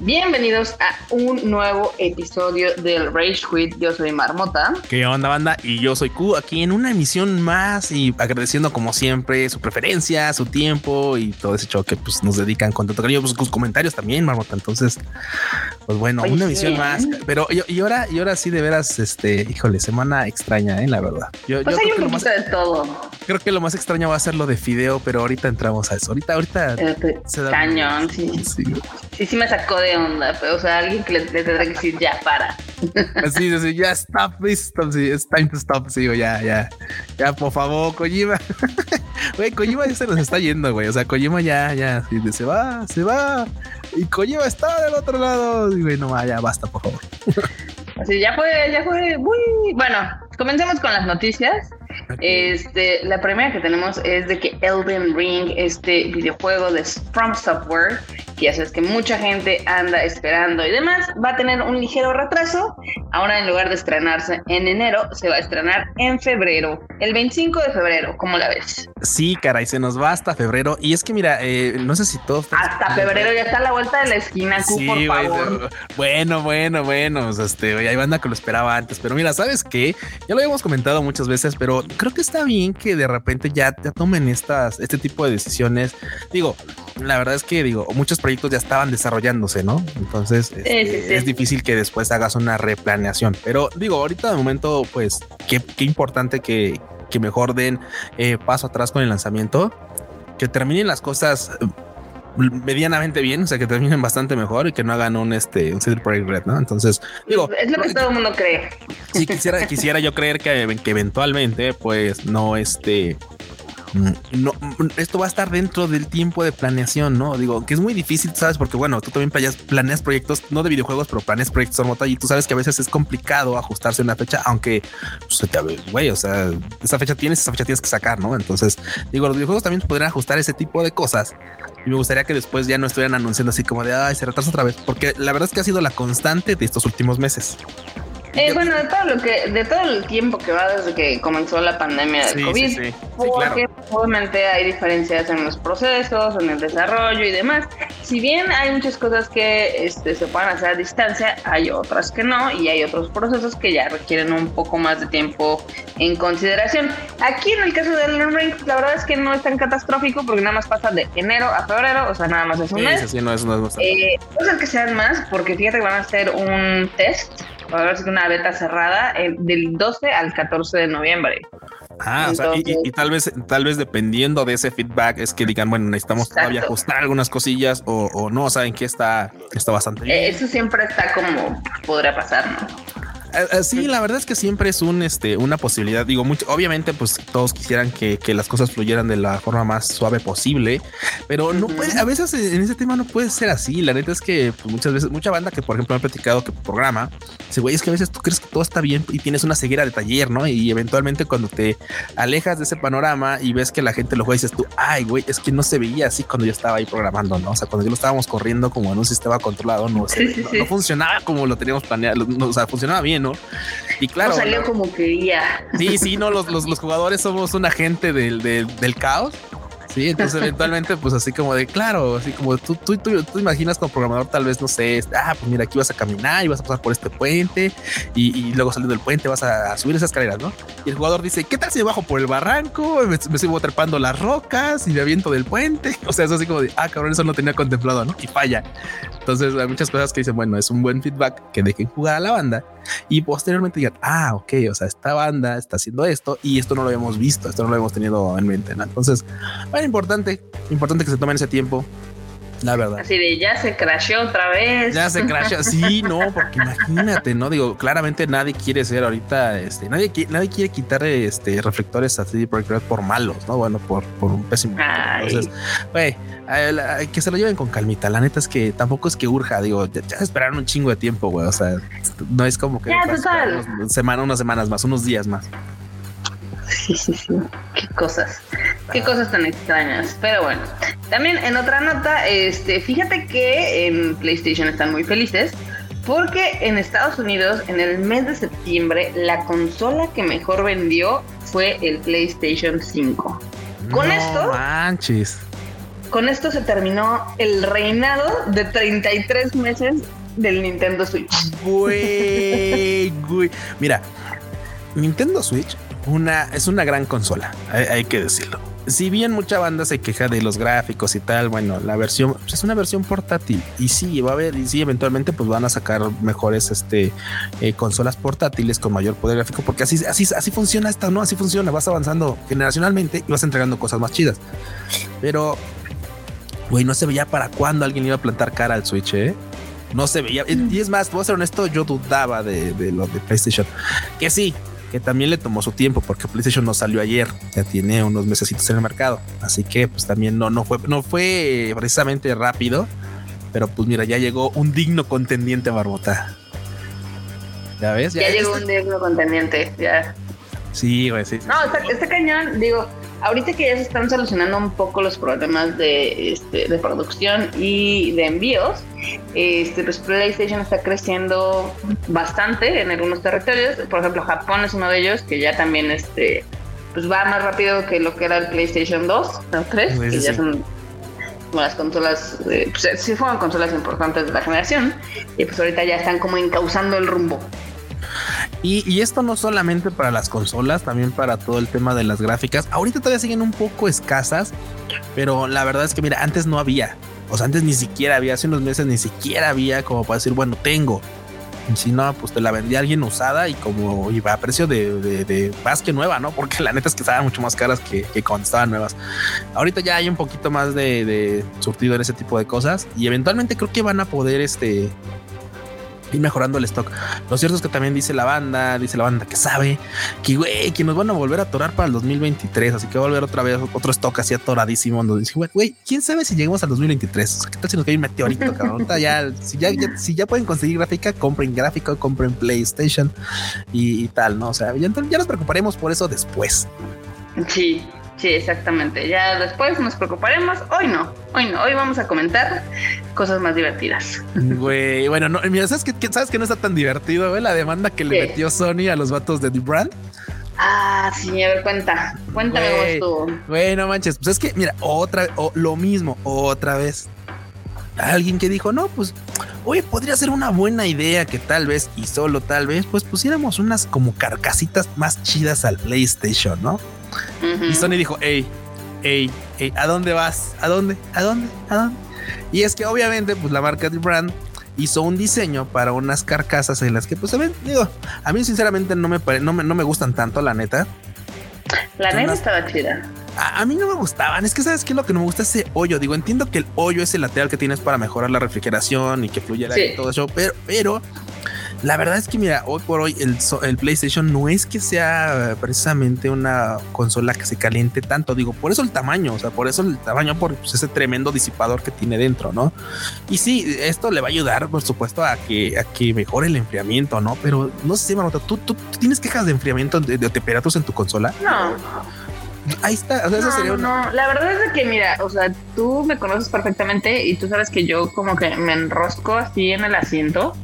Bienvenidos a un nuevo episodio del Rage Quit. Yo soy Marmota. ¿Qué onda, banda? Y yo soy Q, aquí en una emisión más y agradeciendo como siempre su preferencia, su tiempo y todo ese show que pues, nos dedican con tanto cariño, pues sus comentarios también, Marmota. Entonces, pues bueno, una emisión más. Pero y, ahora, y ahora sí, de veras, este, híjole, semana extraña, ¿eh? la verdad. Yo, pues hay un poquito de todo. Creo que lo más extraño va a ser lo de Fideo, pero ahorita entramos a eso. Ahorita, ahorita. se cañón, sí. sí. Sí, sí me sacó de onda, pero, o sea, alguien que le, tendrá que decir ya para. Sí, sí, ya stop, stop, sí, it's time to stop, sí, ya, ya, ya, por favor, Kojima. Güey, Kojima ya se nos está yendo, güey, o sea, Kojima ya, ya, sí, se va, se va, y Kojima está del otro lado, y güey, no, ya basta, por favor. Así, ya fue, ya fue, muy, bueno, comencemos con las noticias. Este, la primera que tenemos es de que Elden Ring, este videojuego de From Software, que ya sabes que mucha gente anda esperando y demás, va a tener un ligero retraso. Ahora en lugar de estrenarse en enero, se va a estrenar en febrero, el 25 de febrero, ¿cómo la ves? Sí, caray, se nos va hasta febrero. Y es que mira, eh, no sé si todos... Hasta febrero ya está a la vuelta de la esquina, sí, por favor. Bueno, bueno, bueno, este, hay banda que lo esperaba antes, pero mira, ¿sabes qué? Ya lo habíamos comentado muchas veces, pero creo que está bien que de repente ya, ya tomen estas, este tipo de decisiones. Digo, la verdad es que digo, muchos proyectos ya estaban desarrollándose, ¿no? Entonces este, es difícil que después hagas una replaneación. Pero digo, ahorita de momento, pues qué, qué importante que, que mejor den eh, paso atrás con el lanzamiento, que terminen las cosas medianamente bien, o sea, que terminen bastante mejor y que no hagan un este un CD Projekt Red, ¿no? Entonces, digo, es lo que todo el mundo cree. Si quisiera quisiera yo creer que, que eventualmente pues no este no, esto va a estar dentro del tiempo de planeación, ¿no? Digo, que es muy difícil, ¿sabes? Porque bueno, tú también planeas, proyectos, no de videojuegos, pero planeas proyectos en y tú sabes que a veces es complicado ajustarse a una fecha, aunque, pues, güey, o sea, esa fecha tienes, esa fecha tienes que sacar, ¿no? Entonces, digo, los videojuegos también podrían ajustar ese tipo de cosas y me gustaría que después ya no estuvieran anunciando así como de, ay, se retrasa otra vez, porque la verdad es que ha sido la constante de estos últimos meses. Eh, bueno, de todo lo que, de todo el tiempo que va desde que comenzó la pandemia del COVID, porque obviamente hay diferencias en los procesos, en el desarrollo y demás. Si bien hay muchas cosas que este, se pueden hacer a distancia, hay otras que no, y hay otros procesos que ya requieren un poco más de tiempo en consideración. Aquí en el caso del Ring, la verdad es que no es tan catastrófico porque nada más pasa de enero a febrero, o sea, nada más es un mes. Sí, no es, no es eh, que sean más, porque fíjate que van a hacer un test va a haber una beta cerrada eh, del 12 al 14 de noviembre. Ah, o sea, y, tal vez, tal vez dependiendo de ese feedback es que digan, bueno, necesitamos todavía ajustar algunas cosillas o, o no, saben que está, está bastante bien. Eh, eso siempre está como podría pasar, ¿no? Eh, eh, sí, la verdad es que siempre es un, este, una posibilidad. Digo, mucho, obviamente, pues todos quisieran que, las cosas fluyeran de la forma más suave posible, pero no puede, a veces en ese tema no puede ser así. La neta es que pues, muchas veces, mucha banda que, por ejemplo, me ha platicado que programa, dice, güey, es que a veces tú crees que todo está bien y tienes una ceguera de taller, ¿no? Y eventualmente cuando te alejas de ese panorama y ves que la gente lo juega, dices tú, ay, güey, es que no se veía así cuando yo estaba ahí programando, ¿no? O sea, cuando yo lo estábamos corriendo como en un sistema controlado, no, no, funcionaba como lo teníamos planeado, o sea, funcionaba bien, ¿no? Y claro. salió como quería. Sí, sí, no, los, los, los jugadores somos un agente del, del, del caos Sí, entonces eventualmente, pues así como de claro, así como tú, tú, tú, tú imaginas como programador, tal vez no sé, este, ah, pues mira, aquí vas a caminar y vas a pasar por este puente y, luego saliendo del puente vas a, subir esas escaleras, ¿no? Y el jugador dice, ¿qué tal si bajo por el barranco? Me, me sigo trepando las rocas y me aviento del puente. O sea, eso así como de, ah, cabrón, eso no tenía contemplado, ¿no? Y falla. Entonces hay muchas cosas que dicen, bueno, es un buen feedback que dejen jugar a la banda y posteriormente digan, ah, ok, o sea, esta banda está haciendo esto y esto no lo habíamos visto, esto no lo habíamos tenido en mente, ¿no? Entonces, bueno, importante, importante que se tomen ese tiempo. La verdad. Así de ya se crasheó otra vez. Ya se crasheó. Sí, no, porque imagínate, ¿no? Digo, claramente nadie quiere ser ahorita, este, nadie, nadie quiere quitar este reflectores a CD Projekt por malos, ¿no? Bueno, por, por un pésimo. Entonces, güey, que se lo lleven con calmita. La neta es que tampoco es que urja, digo, ya, ya esperaron un chingo de tiempo, güey. O sea, no es como que. Ya, total. semana, unas semanas más, unos días más. Sí, sí, sí. Qué cosas. Qué cosas tan extrañas. Pero bueno. También en otra nota, este, fíjate que en PlayStation están muy felices. Porque en Estados Unidos, en el mes de septiembre, la consola que mejor vendió fue el PlayStation 5. Con esto. Manches. con esto se terminó el reinado de 33 meses del Nintendo Switch. Güey, güey. Mira, Nintendo Switch una, es una gran consola, hay, que decirlo. Si bien mucha banda se queja de los gráficos y tal, bueno, la versión pues, es una versión portátil y sí va a haber y sí eventualmente pues van a sacar mejores este eh, consolas portátiles con mayor poder gráfico porque así así así funciona esta, no así funciona, vas avanzando generacionalmente y vas entregando cosas más chidas. Pero güey, no se veía para cuándo alguien iba a plantar cara al Switch, ¿eh? No se veía. Y es más, voy ser honesto, yo dudaba de lo de PlayStation. Que sí, que también le tomó su tiempo porque PlayStation no salió ayer, ya tiene unos meses en el mercado, así que pues también no, no fue, no fue precisamente rápido, pero pues mira, ya llegó un digno contendiente Barbota. ¿Ya ves? Ya, llegó un digno contendiente, ya. Sí, güey, sí. No, este cañón, digo, ahorita que ya se están solucionando un poco los problemas de, este, de producción y de envíos, este, pues PlayStation está creciendo bastante en algunos territorios. Por ejemplo, Japón es uno de ellos que ya también este, pues va más rápido que lo que era el PlayStation 2 o 3, que ya son las consolas, eh, pues sí fueron consolas importantes de la generación y pues ahorita ya están como encauzando el rumbo. Y, esto no solamente para las consolas, también para todo el tema de las gráficas. Ahorita todavía siguen un poco escasas, pero la verdad es que mira, antes no había. O sea, antes ni siquiera había, hace unos meses ni siquiera había como para decir, bueno, tengo. si no, pues te la vendía alguien usada y como iba a precio de, más que nueva, ¿no? Porque la neta es que estaban mucho más caras que, cuando estaban nuevas. Ahorita ya hay un poquito más de, de surtido en ese tipo de cosas y eventualmente creo que van a poder este ir mejorando el stock. Lo cierto es que también dice la banda, dice la banda que sabe que, güey, que nos van a volver a atorar para el 2023. Así que va a volver otra vez otro stock así atoradísimo. Donde dice, güey, quién sabe si llegamos al 2023. ¿Qué tal si nos cae un meteorito, cabrón? ya, si ya, si ya pueden conseguir gráfica, compren gráfica, compren PlayStation y, tal, ¿no? O sea, ya, ya nos preocuparemos por eso después. Sí, Sí, exactamente. Ya después nos preocuparemos. Hoy no, hoy no. Hoy vamos a comentar cosas más divertidas. Güey, bueno, no, mira, ¿sabes que, ¿sabes que no está tan divertido, güey? La demanda que le metió Sony a los vatos de The Brand. Ah, sí, a ver, cuenta. Cuéntame vos tú. Güey, no manches. Pues es que, mira, otra, o lo mismo, otra vez. Alguien que dijo, no, pues, oye, podría ser una buena idea que tal vez, y solo tal vez, pues pusiéramos unas como carcasitas más chidas al PlayStation, ¿no? Y Sony dijo, hey, hey, hey, ¿a dónde vas? ¿A dónde? ¿A dónde? ¿A dónde? Y es que obviamente, pues la marca de brand hizo un diseño para unas carcasas en las que, pues, a ver, digo, a mí sinceramente no me, no me, no me gustan tanto, la neta. La neta estaba chida. A, mí no me gustaban. Es que sabes qué es lo que no me gusta ese hoyo. Digo, entiendo que el hoyo es el lateral que tienes para mejorar la refrigeración y que fluya el aire y todo eso, pero, pero la verdad es que mira, hoy por hoy el, PlayStation no es que sea precisamente una consola que se caliente tanto, digo, por eso el tamaño, o sea, por eso el tamaño, por pues, ese tremendo disipador que tiene dentro, ¿no? Y sí, esto le va a ayudar, por supuesto, a que, a que mejore el enfriamiento, ¿no? Pero no sé, Marota, ¿tú, tú, tienes quejas de enfriamiento de, temperaturas en tu consola? No. Ahí está. no, no, la verdad es que mira, o sea, tú me conoces perfectamente y tú sabes que yo como que me enrosco así en el asiento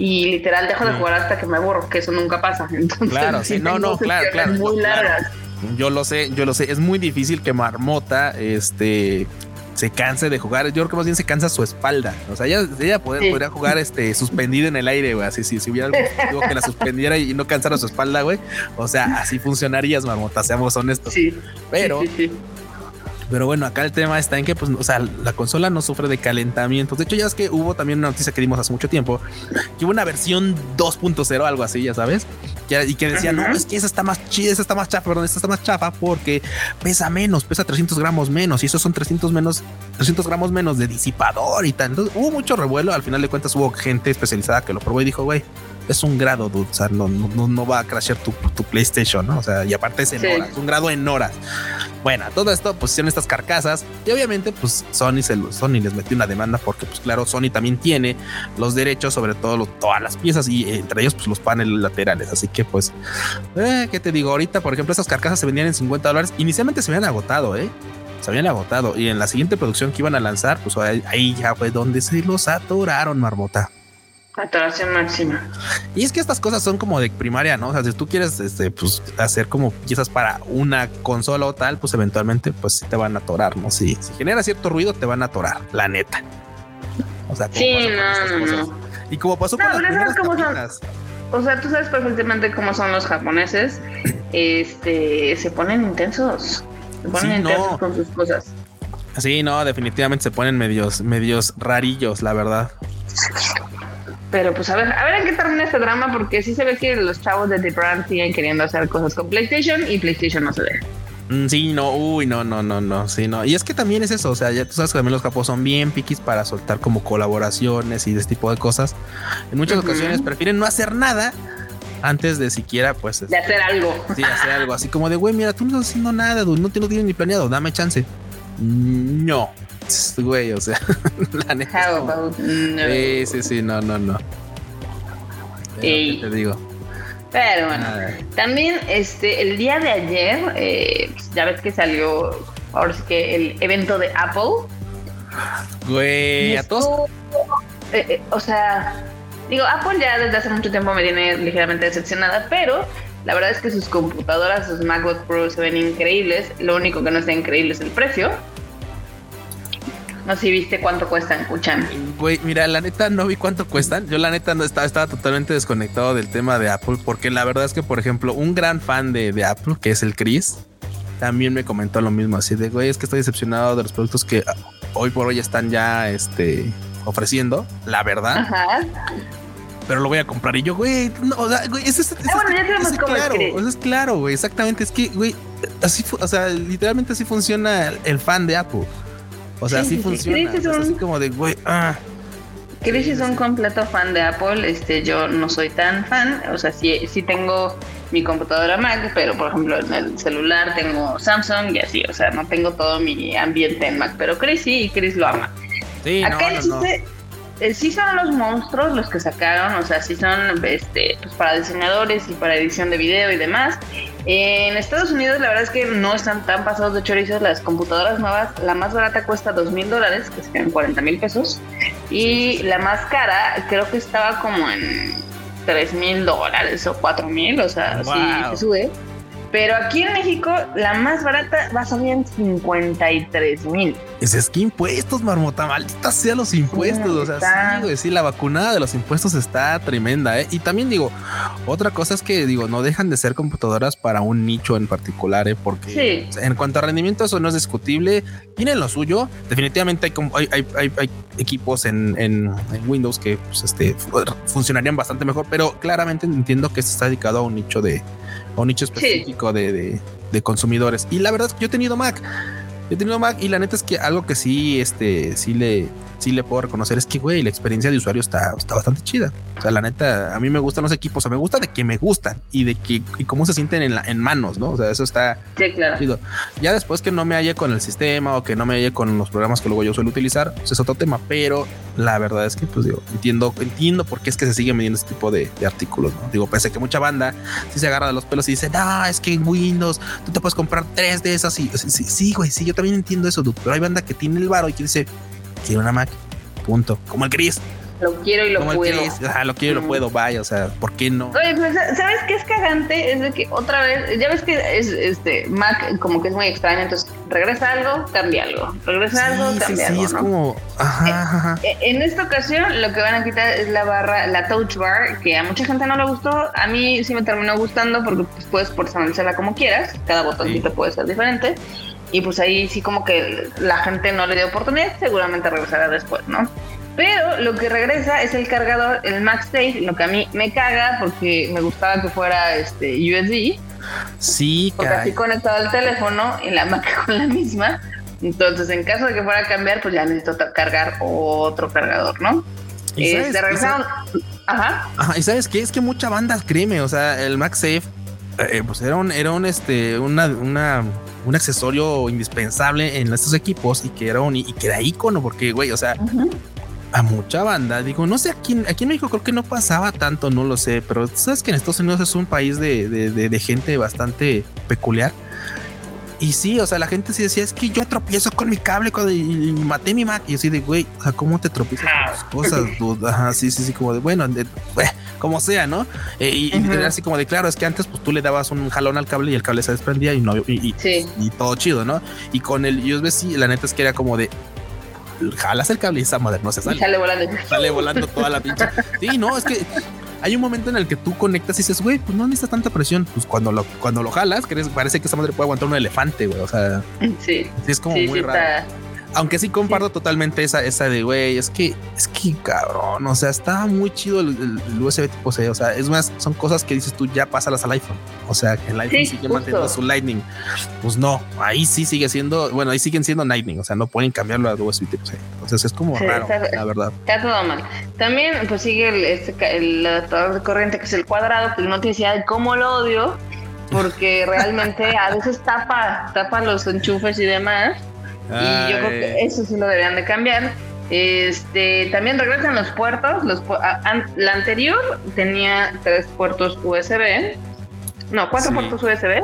y literal dejo de mm. jugar hasta que me aburro, que eso nunca pasa. Entonces, claro, sí, no, no, claro, claro. Muy largas. Yo lo sé, yo lo sé. Es muy difícil que Marmota este se canse de jugar. Yo creo que más bien se cansa su espalda. O sea, ella, ella podría jugar este suspendida en el aire, güey. Así, si, si hubiera algo que la suspendiera y no cansara su espalda, güey. O sea, así funcionarías, Marmota, seamos honestos. Sí. Pero sí, pero bueno, acá el tema está en que, pues, o sea, la consola no sufre de calentamiento. De hecho, ya es que hubo también una noticia que dimos hace mucho tiempo, que hubo una versión 2.0, algo así, ya sabes, y que decía, no, es que esa está más chida, esa está más chafa, perdón, esta está más chafa porque pesa menos, pesa 300 gramos menos, y esos son 300 menos, 300 gramos menos de disipador y tal. Entonces hubo mucho revuelo. Al final de cuentas, hubo gente especializada que lo probó y dijo, güey, es un grado, dude, o sea, no, no, no va a crashear tu, tu, PlayStation, ¿no? O sea, y aparte es en horas, un grado en horas. Bueno, todo esto pusieron estas carcasas y obviamente pues Sony, se, Sony les metió una demanda porque pues claro, Sony también tiene los derechos sobre todo todas las piezas y entre ellos pues los paneles laterales. Así que pues, eh, ¿qué te digo? Ahorita, por ejemplo, esas carcasas se vendían en 50 dólares. Inicialmente se habían agotado, ¿eh? Se habían agotado y en la siguiente producción que iban a lanzar, pues ahí, ya fue donde se los atoraron, marmota. Saturación máxima. Y es que estas cosas son como de primaria, ¿no? O sea, si tú quieres este, pues, hacer como piezas para una consola o tal, pues eventualmente pues te van a atorar, ¿no? Si, si genera cierto ruido, te van a atorar, la neta. O sea, sí, no, no, Y como pasó con las cómo son. O sea, tú sabes perfectamente cómo son los japoneses. Este, se ponen intensos. Se ponen intensos con sus cosas. Sí, no, definitivamente se ponen medios, medios rarillos, la verdad. Pero pues a ver, a ver en qué termina este drama, porque sí se ve que los chavos de The Brand siguen queriendo hacer cosas con PlayStation y PlayStation no se ve. Mm, sí, no, uy, no, no, no, no, sí, no. Y es que también es eso, o sea, ya tú sabes que también los capos son bien piquis para soltar como colaboraciones y de este tipo de cosas. En muchas ocasiones prefieren no hacer nada antes de siquiera, pues. De hacer algo. Sí, hacer algo. Así como de, güey, mira, tú no estás haciendo nada, no te lo tienes ni planeado, dame chance. No, güey, o sea, la neta. Sí, sí, sí, no, no, no. te digo. Pero bueno, también este el día de ayer, eh, ya ves que salió ahora sí que el evento de Apple. Güey, a todos. Eh, eh, o sea, digo, Apple ya desde hace mucho tiempo me tiene ligeramente decepcionada, pero la verdad es que sus computadoras, sus MacBook Pro se ven increíbles. Lo único que no está increíble es el precio. No sé si viste cuánto cuestan, escuchan. Güey, mira, la neta no vi cuánto cuestan. Yo la neta no estaba, estaba totalmente desconectado del tema de Apple, porque la verdad es que, por ejemplo, un gran fan de, Apple, que es el Chris, también me comentó lo mismo, así de, güey, es que estoy decepcionado de los productos que hoy por hoy están ya este, ofreciendo, la verdad. Ajá pero lo voy a comprar. Y yo, güey, no, o sea, güey, eso, es, ah, bueno, ya tenemos claro, eso es claro, güey, exactamente. Es que, güey, así, o sea, literalmente así funciona el fan de Apple. O sea, así funciona. es así como de, güey, ah. Chris es un completo fan de Apple, este, yo no soy tan fan, o sea, sí, sí tengo mi computadora Mac, pero por ejemplo en el celular tengo Samsung y así, o sea, no tengo todo mi ambiente en Mac, pero Chris sí y Chris lo ama. Sí, Acá no, no, sí son los monstruos los que sacaron, o sea, sí son este, pues para diseñadores y para edición de video y demás. En Estados Unidos la verdad es que no están tan pasados de chorizos las computadoras nuevas. La más barata cuesta dos mil dólares, que serían 40 mil pesos. Y la más cara creo que estaba como en tres mil dólares o cuatro mil, o sea, sí se sube. Pero aquí en México, la más barata va a salir en 53 mil. Es que impuestos, marmota, maldita sea los impuestos. o sea, sí, sí, la vacunada de los impuestos está tremenda. ¿eh? Y también digo, otra cosa es que digo, no dejan de ser computadoras para un nicho en particular, ¿eh? porque en cuanto a rendimiento, eso no es discutible. Tienen lo suyo. Definitivamente hay, hay, hay, hay equipos en, en, Windows que pues, este, funcionarían bastante mejor, pero claramente entiendo que esto está dedicado a un nicho de un nicho específico de, de, consumidores. Y la verdad es que yo he tenido Mac. He tenido Mac y la neta es que algo que sí, este, sí le, sí le puedo reconocer es que, güey, la experiencia de usuario está, está bastante chida. O sea, la neta, a mí me gustan los equipos, o sea, me gusta de que me gustan y de que y cómo se sienten en, la, en manos, ¿no? O sea, eso está chido. Ya después que no me halle con el sistema o que no me halle con los programas que luego yo suelo utilizar, pues es otro tema, pero la verdad es que, pues digo, entiendo, entiendo por qué es que se sigue midiendo este tipo de, artículos, ¿no? Digo, pese que mucha banda sí se agarra de los pelos y dice, no, es que en Windows tú te puedes comprar tres de esas y sí, sí, güey, sí, yo también entiendo eso, pero hay banda que tiene el varo y que dice, quiero una Mac punto. Como el Chris. Lo quiero y lo Como puedo. El Chris, lo quiero y lo puedo, vaya, o sea, ¿por qué no? Oye, pues, ¿sabes qué es cagante? Es de que otra vez, ya ves que es este Mac como que es muy extraño, entonces regresa algo, cambia algo, regresa algo, cambia algo. Sí, es como, ajá, eh, eh, En esta ocasión lo que van a quitar es la barra, la touch bar, que a mucha gente no le gustó, a mí sí me terminó gustando porque pues, puedes personalizarla como quieras, cada botoncito puede ser diferente. Y pues ahí sí como que la gente no le dio oportunidad, seguramente regresará después, ¿no? Pero lo que regresa es el cargador, el MagSafe, lo que a mí me caga porque me gustaba que fuera este USB. Sí, Porque así conectado al teléfono y la Mac con la misma. Entonces, en caso de que fuera a cambiar, pues ya necesito cargar otro cargador, ¿no? ¿Y sabes, este, regresaron. Ajá. Ajá. Y sabes qué? Es que mucha banda créeme, o sea, el MagSafe, eh, pues era un, era un, este, una, una un accesorio indispensable en estos equipos y que era un y que era icono, porque güey, o sea, a mucha banda, digo, no sé, aquí, aquí en México creo que no pasaba tanto, no lo sé, pero sabes que en Estados Unidos es un país de, de, gente bastante peculiar. Y sí, o sea, la gente sí decía, es que yo tropiezo con mi cable cuando, y, maté mi Mac. Y así de, güey, o sea, ¿cómo te tropiezas con tus cosas? Ajá, sí, sí, sí, como de, bueno, como sea, ¿no? Eh, y, era así como de, claro, es que antes pues tú le dabas un jalón al cable y el cable se desprendía y no, y, y todo chido, ¿no? Y con el USB sí, la neta es que era como de, jalas el cable y esa madre no se sale. Sale volando. Sale volando toda la pinche. Sí, no, es que hay un momento en el que tú conectas y dices, güey, pues no necesitas tanta presión. Pues cuando lo, cuando lo jalas, crees, parece que esa madre puede aguantar un elefante, güey. O sea, sí, sí es como muy raro. Aunque sí comparto totalmente esa, esa de güey, es que, es que cabrón, o sea, está muy chido el, USB tipo C. O sea, es más, son cosas que dices tú ya pásalas al iPhone. O sea, que el iPhone sigue manteniendo su Lightning. Pues no, ahí sí sigue siendo, bueno, ahí siguen siendo Lightning. O sea, no pueden cambiarlo a USB tipo C. Entonces es como raro, la verdad. Está todo mal. También, pues sigue el, este, el adaptador de corriente que es el cuadrado, que no te decía cómo lo odio porque realmente a veces tapa, tapa los enchufes y demás. Y yo creo que eso sí lo deberían de cambiar. Este, también regresan los puertos. Los, la anterior tenía tres puertos USB. No, cuatro puertos USB.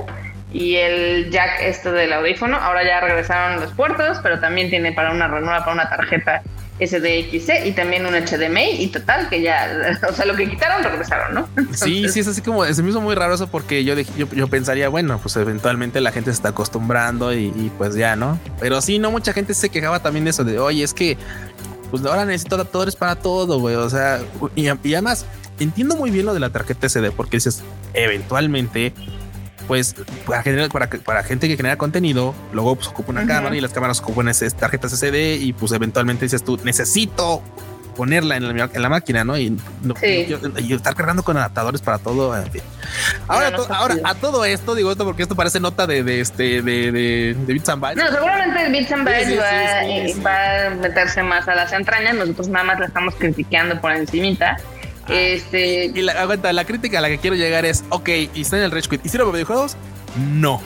Y el jack este del audífono. Ahora ya regresaron los puertos, pero también tiene para una renueva para una tarjeta SDXC y también un HDMI y total que ya, o sea, lo que quitaron regresaron, ¿no? sí, sí, es así como, se me hizo muy raro eso porque yo, yo, yo, pensaría, bueno, pues eventualmente la gente se está acostumbrando y, pues ya, ¿no? Pero sí, no, mucha gente se quejaba también de eso, de, oye, es que, pues ahora necesito adaptadores para todo, güey, o sea, y, y además, entiendo muy bien lo de la tarjeta SD porque dices, eventualmente pues para, generar, para, para gente que genera contenido, luego pues, ocupa una cámara y las cámaras ocupan esas tarjetas SD y pues eventualmente dices tú, necesito ponerla en la, en la máquina, ¿no? Y, estar cargando con adaptadores para todo. En fin. Ahora, ahora a todo esto, digo esto porque esto parece nota de, de este de, de, de Bits and Bytes. No, seguramente Bits and Bytes va, va, a meterse más a las entrañas. Nosotros nada más la estamos criticando por encimita. Este. Y la, aguanta, la crítica a la que quiero llegar es: ok, y está en el Rage Quit. ¿Y sirve para videojuegos? No.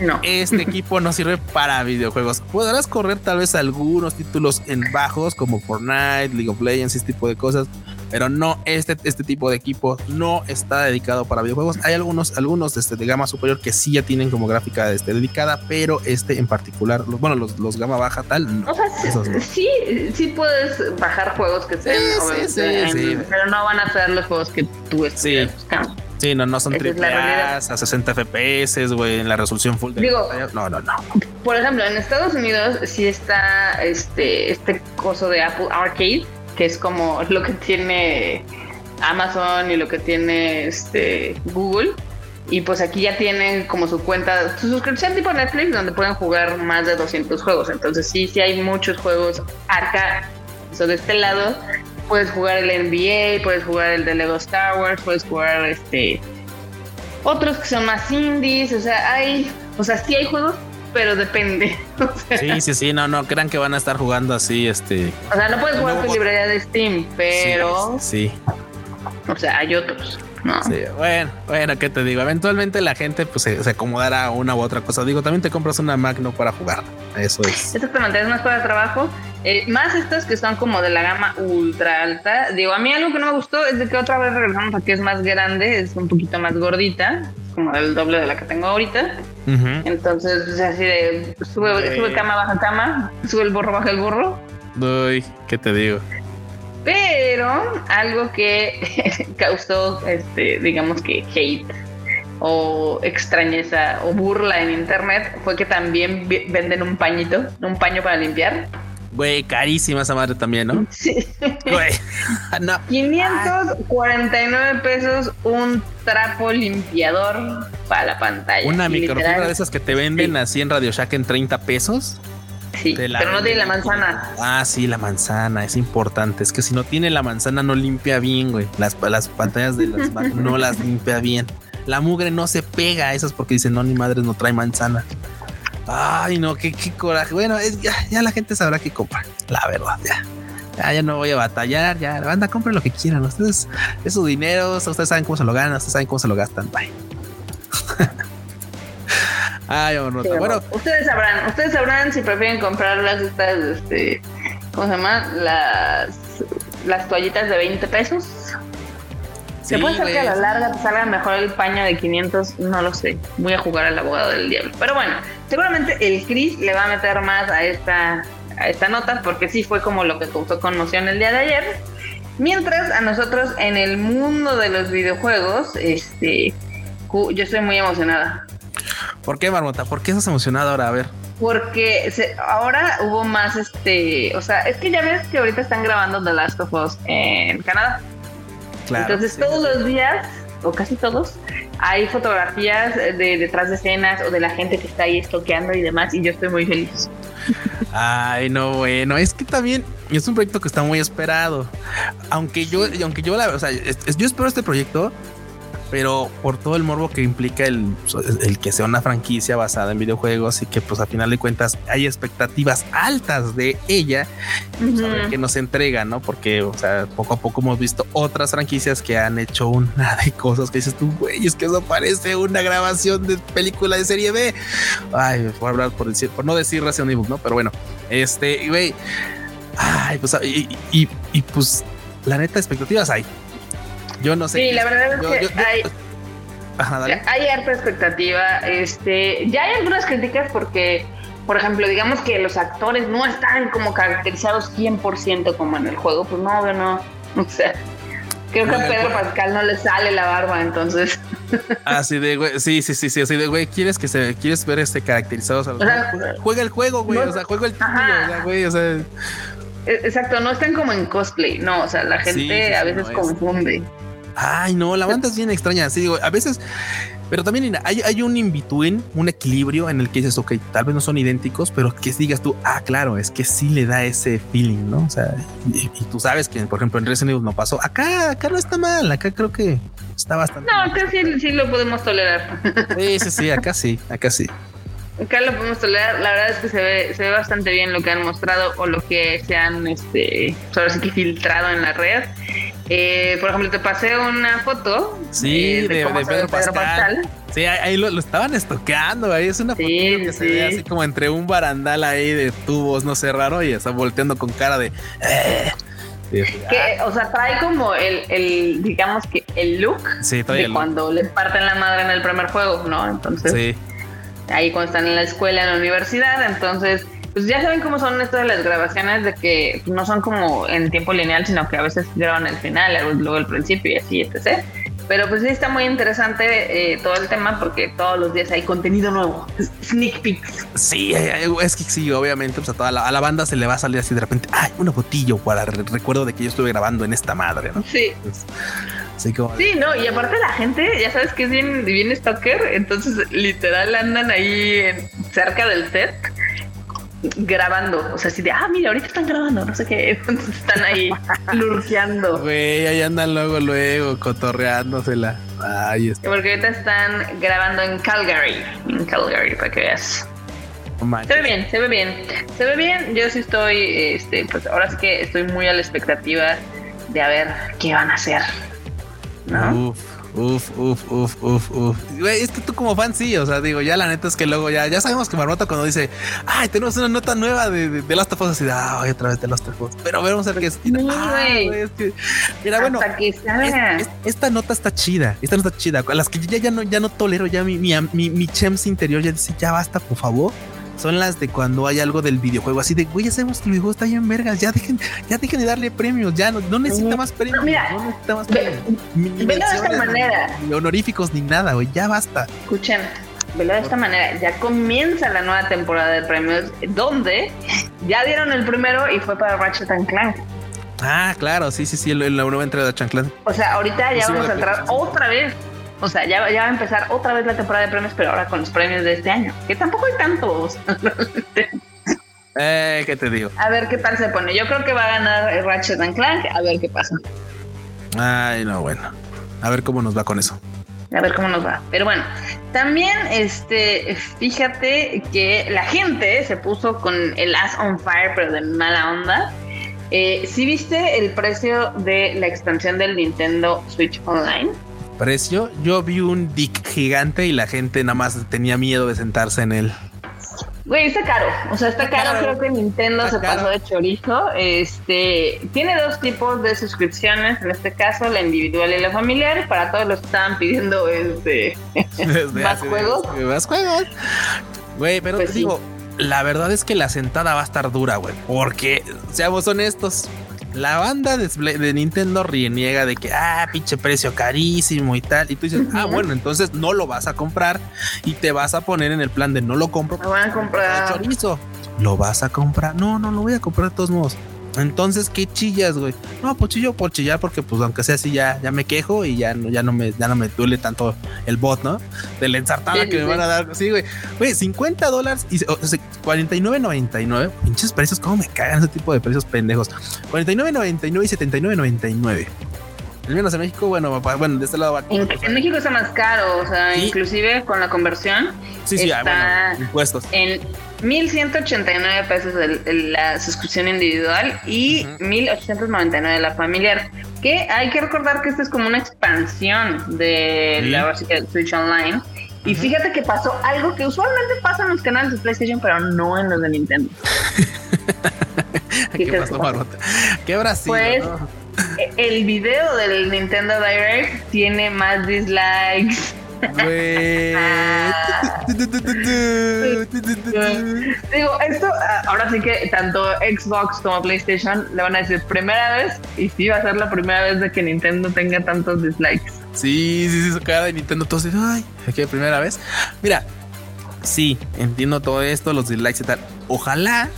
No. Este equipo no sirve para videojuegos. Podrás correr tal vez algunos títulos en bajos como Fortnite, League of Legends, ese tipo de cosas pero no este, este tipo de equipo no está dedicado para videojuegos. Hay algunos, algunos este, de gama superior que sí ya tienen como gráfica este, dedicada, pero este en particular, los, bueno, los, los gama baja tal, no. O sea, sí, sí, puedes bajar juegos que sean, pero no van a ser los juegos que tú estás buscando. Sí, no, no son triple a 60 FPS, güey, en la resolución full. Digo, no, no, no. Por ejemplo, en Estados Unidos sí está este, este coso de Apple Arcade, que es como lo que tiene Amazon y lo que tiene este Google. Y pues aquí ya tienen como su cuenta, su suscripción tipo Netflix, donde pueden jugar más de 200 juegos. Entonces sí, sí hay muchos juegos acá. So, de este lado puedes jugar el NBA, puedes jugar el de Lego Star Wars, puedes jugar este otros que son más indies. O sea, hay, o sea, sí hay juegos pero depende. sí, sí, sí, no, no crean que van a estar jugando así, este. O sea, no puedes jugar tu librería de Steam, pero. Sí. O sea, hay otros. No. Sí, bueno, bueno, ¿qué te digo? Eventualmente la gente pues se, acomodará a una u otra cosa. Digo, también te compras una Mac no para jugar. Eso es. Exactamente, es más para trabajo. Eh, más estas que son como de la gama ultra alta. Digo, a mí algo que no me gustó es de que otra vez regresamos a que es más grande, es un poquito más gordita como el doble de la que tengo ahorita. Entonces, así de sube, sube cama, baja cama, sube el burro, baja el burro. Uy, ¿qué te digo? Pero algo que causó, este, digamos que hate o extrañeza o burla en internet fue que también venden un pañito, un paño para limpiar. Güey, carísima esa madre también, ¿no? Sí. Güey. no. 549 pesos un trapo limpiador para la pantalla. Una microfibra de esas que te venden así en Radio Shack en 30 pesos. Sí, pero no tiene la manzana. Ah, sí, la manzana es importante. Es que si no tiene la manzana, no limpia bien, güey. Las, las pantallas de las no las limpia bien. La mugre no se pega a esas porque dicen, no, ni madre, no trae manzana. Ay, no, qué, coraje. Bueno, ya, la gente sabrá qué comprar. La verdad, ya. Ya, no voy a batallar. Ya, la banda, compren lo que quieran. Ustedes, es su dinero. Ustedes saben cómo se lo ganan. Ustedes saben cómo se lo gastan. Bye. Ay, bueno, bueno, ustedes sabrán. Ustedes sabrán si prefieren comprar las estas, este, ¿cómo se llama? Las, las toallitas de 20 pesos se puede ser que a la larga te salga mejor el paño de 500, no lo sé. Voy a jugar al abogado del diablo. Pero bueno, seguramente el Chris le va a meter más a esta, a esta nota porque sí fue como lo que causó conmoción el día de ayer. Mientras a nosotros en el mundo de los videojuegos, este, yo estoy muy emocionada. ¿Por qué, Marmota? ¿Por qué estás emocionada ahora? A ver. Porque ahora hubo más, este, o sea, es que ya ves que ahorita están grabando The Last of Us en Canadá. Entonces todos los días, o casi todos, hay fotografías de detrás de escenas o de la gente que está ahí estoqueando y demás, y yo estoy muy feliz. Ay, no, bueno, es que también es un proyecto que está muy esperado. Aunque yo, aunque yo la, o sea, yo espero este proyecto pero por todo el morbo que implica el, el, que sea una franquicia basada en videojuegos y que pues a final de cuentas hay expectativas altas de ella, pues, que nos entrega, ¿no? Porque, o sea, poco a poco hemos visto otras franquicias que han hecho una de cosas que dices tú, güey, es que eso parece una grabación de película de serie B. Ay, por hablar, por decir, por no decir Resident Evil, ¿no? Pero bueno, este, güey, ay, pues, y, y, y pues la neta, expectativas hay yo no sé. Sí, la verdad es que hay, hay harta expectativa. Este, ya hay algunas críticas porque, por ejemplo, digamos que los actores no están como caracterizados 100% como en el juego. Pues no, no. O sea, creo que a Pedro Pascal no le sale la barba, entonces. Así de güey, sí, sí, sí, sí, así de güey, quieres que se quieres ver este caracterizado, o sea, juega, el juego, güey, o sea, juega el título, o sea, güey, o sea, Exacto, no están como en cosplay, no, o sea, la gente a veces confunde. Ay, no, la banda es bien extraña. Así digo, a veces, pero también hay, hay un in-between, un equilibrio en el que dices, ok, tal vez no son idénticos, pero que digas tú, ah, claro, es que sí le da ese feeling, ¿no? O sea, y, tú sabes que, por ejemplo, en Resident Evil no pasó. Acá, acá no está mal, acá creo que está bastante. No, acá sí, sí lo podemos tolerar. Sí, sí, sí, acá sí, acá sí. Acá lo podemos tolerar. La verdad es que se ve, se ve bastante bien lo que han mostrado o lo que se han, este, ahora sí que filtrado en la red. Eh, por ejemplo, te pasé una foto. Sí, eh, de, Pedro, Pascal. Sí, ahí lo, estaban estoqueando. Ahí es una foto que se ve así como entre un barandal ahí de tubos, no sé, raro, y está volteando con cara de. Eh". Que, o sea, trae como el, el digamos que el look de cuando les parten la madre en el primer juego, ¿no? Entonces, sí. ahí cuando están en la escuela, en la universidad, entonces pues ya saben cómo son estas de las grabaciones de que no son como en tiempo lineal, sino que a veces graban el final, luego el principio y así, etc. Pero pues sí está muy interesante eh, todo el tema porque todos los días hay contenido nuevo, sneak peeks. Sí, es que sí, obviamente pues a toda la, a la banda se le va a salir así de repente, ay, una botillo para recuerdo de que yo estuve grabando en esta madre, ¿no? Sí. sí, como... sí, no, y aparte la gente, ya sabes que es bien, bien stalker, entonces literal andan ahí cerca del set grabando. O sea, así de, ah, mira, ahorita están grabando, no sé qué. están ahí lurqueando. Güey, ahí andan luego, luego, cotorreándosela. Ahí está. Porque ahorita están grabando en Calgary. En Calgary, para que veas. se ve bien, se ve bien. Se ve bien. Yo sí estoy, este, pues ahora sí que estoy muy a la expectativa de a ver qué van a hacer. ¿no? Uf. Uf, uf, uf, uf, uf. Güey, es que tú como fan sí, o sea, digo, ya la neta es que luego ya, ya sabemos que Marmota cuando dice, ay, tenemos una nota nueva de, de, de Last of Us, así de, ah, otra vez de Last of Us. Pero vamos a ver qué es. Ah, es que, mira, bueno, esta nota está chida, esta nota está chida. Las que ya, ya no, ya no tolero, ya mi, mi, mi, mi chems interior ya dice, ya basta, por favor son las de cuando hay algo del videojuego así de güey ya sabemos que el videojuego está en vergas ya dejen ya dejen de darle premios ya no, no necesita más premios no, necesita más premios de esta manera. ni honoríficos ni nada güey ya basta escuchen velo de esta manera ya comienza la nueva temporada de premios donde ya dieron el primero y fue para Ratchet and Clank. Ah, claro, sí, sí, sí, la nueva entrega de Chanclan. O sea, ahorita ya vamos a entrar otra vez o sea, ya, ya va a empezar otra vez la temporada de premios, pero ahora con los premios de este año, que tampoco hay tantos. eh, ¿qué te digo? A ver qué tal se pone. Yo creo que va a ganar Ratchet and Clank, a ver qué pasa. Ay, no, bueno. A ver cómo nos va con eso. A ver cómo nos va. Pero bueno, también este, fíjate que la gente se puso con el Ass on Fire, pero de mala onda. Eh, ¿Sí viste el precio de la expansión del Nintendo Switch Online? Precio. Yo vi un dick gigante y la gente nada más tenía miedo de sentarse en él. Güey, está caro. O sea, está, caro. Creo que Nintendo se pasó de chorizo. Este tiene dos tipos de suscripciones. En este caso, la individual y la familiar. Para todos los que estaban pidiendo este más juegos. Más juegos. Güey, pero pues te digo, la verdad es que la sentada va a estar dura, güey. Porque, seamos honestos, la banda de, Nintendo reniega de que, ah, pinche precio carísimo y tal. Y tú dices, ah, bueno, entonces no lo vas a comprar y te vas a poner en el plan de no lo compro. Lo van a comprar. Chorizo. Lo vas a comprar. No, no lo voy a comprar de todos modos. Entonces, ¿qué chillas, güey? No, pues chillo por chillar porque pues aunque sea así ya, ya me quejo y ya no, ya no me, ya no me duele tanto el bot, ¿no? De la ensartada que me van a dar. Sí, güey. Güey, 50 dólares y o sea, 49.99. Pinches precios, ¿cómo me cagan ese tipo de precios pendejos? 49.99 y 79.99. Al menos en México, bueno, bueno, de este lado va. En, en México está más caro, o sea, inclusive con la conversión. Sí, sí, ah, está bueno, impuestos. En 1.189 pesos la suscripción individual y 1.899 la familiar. Que hay que recordar que esta es como una expansión de la Switch Online. Y fíjate que pasó algo que usualmente pasa en los canales de PlayStation, pero no en los de Nintendo. ¿Qué, pasó, ¿Qué? Pues e, el video del Nintendo Direct tiene más dislikes Digo, esto ah, ahora sí que tanto Xbox como PlayStation le van a decir primera vez y sí va a ser la primera vez de que Nintendo tenga tantos dislikes. Sí, sí, sí, su cara de Nintendo todos dicen, ay, aquí primera vez. Mira, sí, entiendo todo esto, los dislikes y tal. Ojalá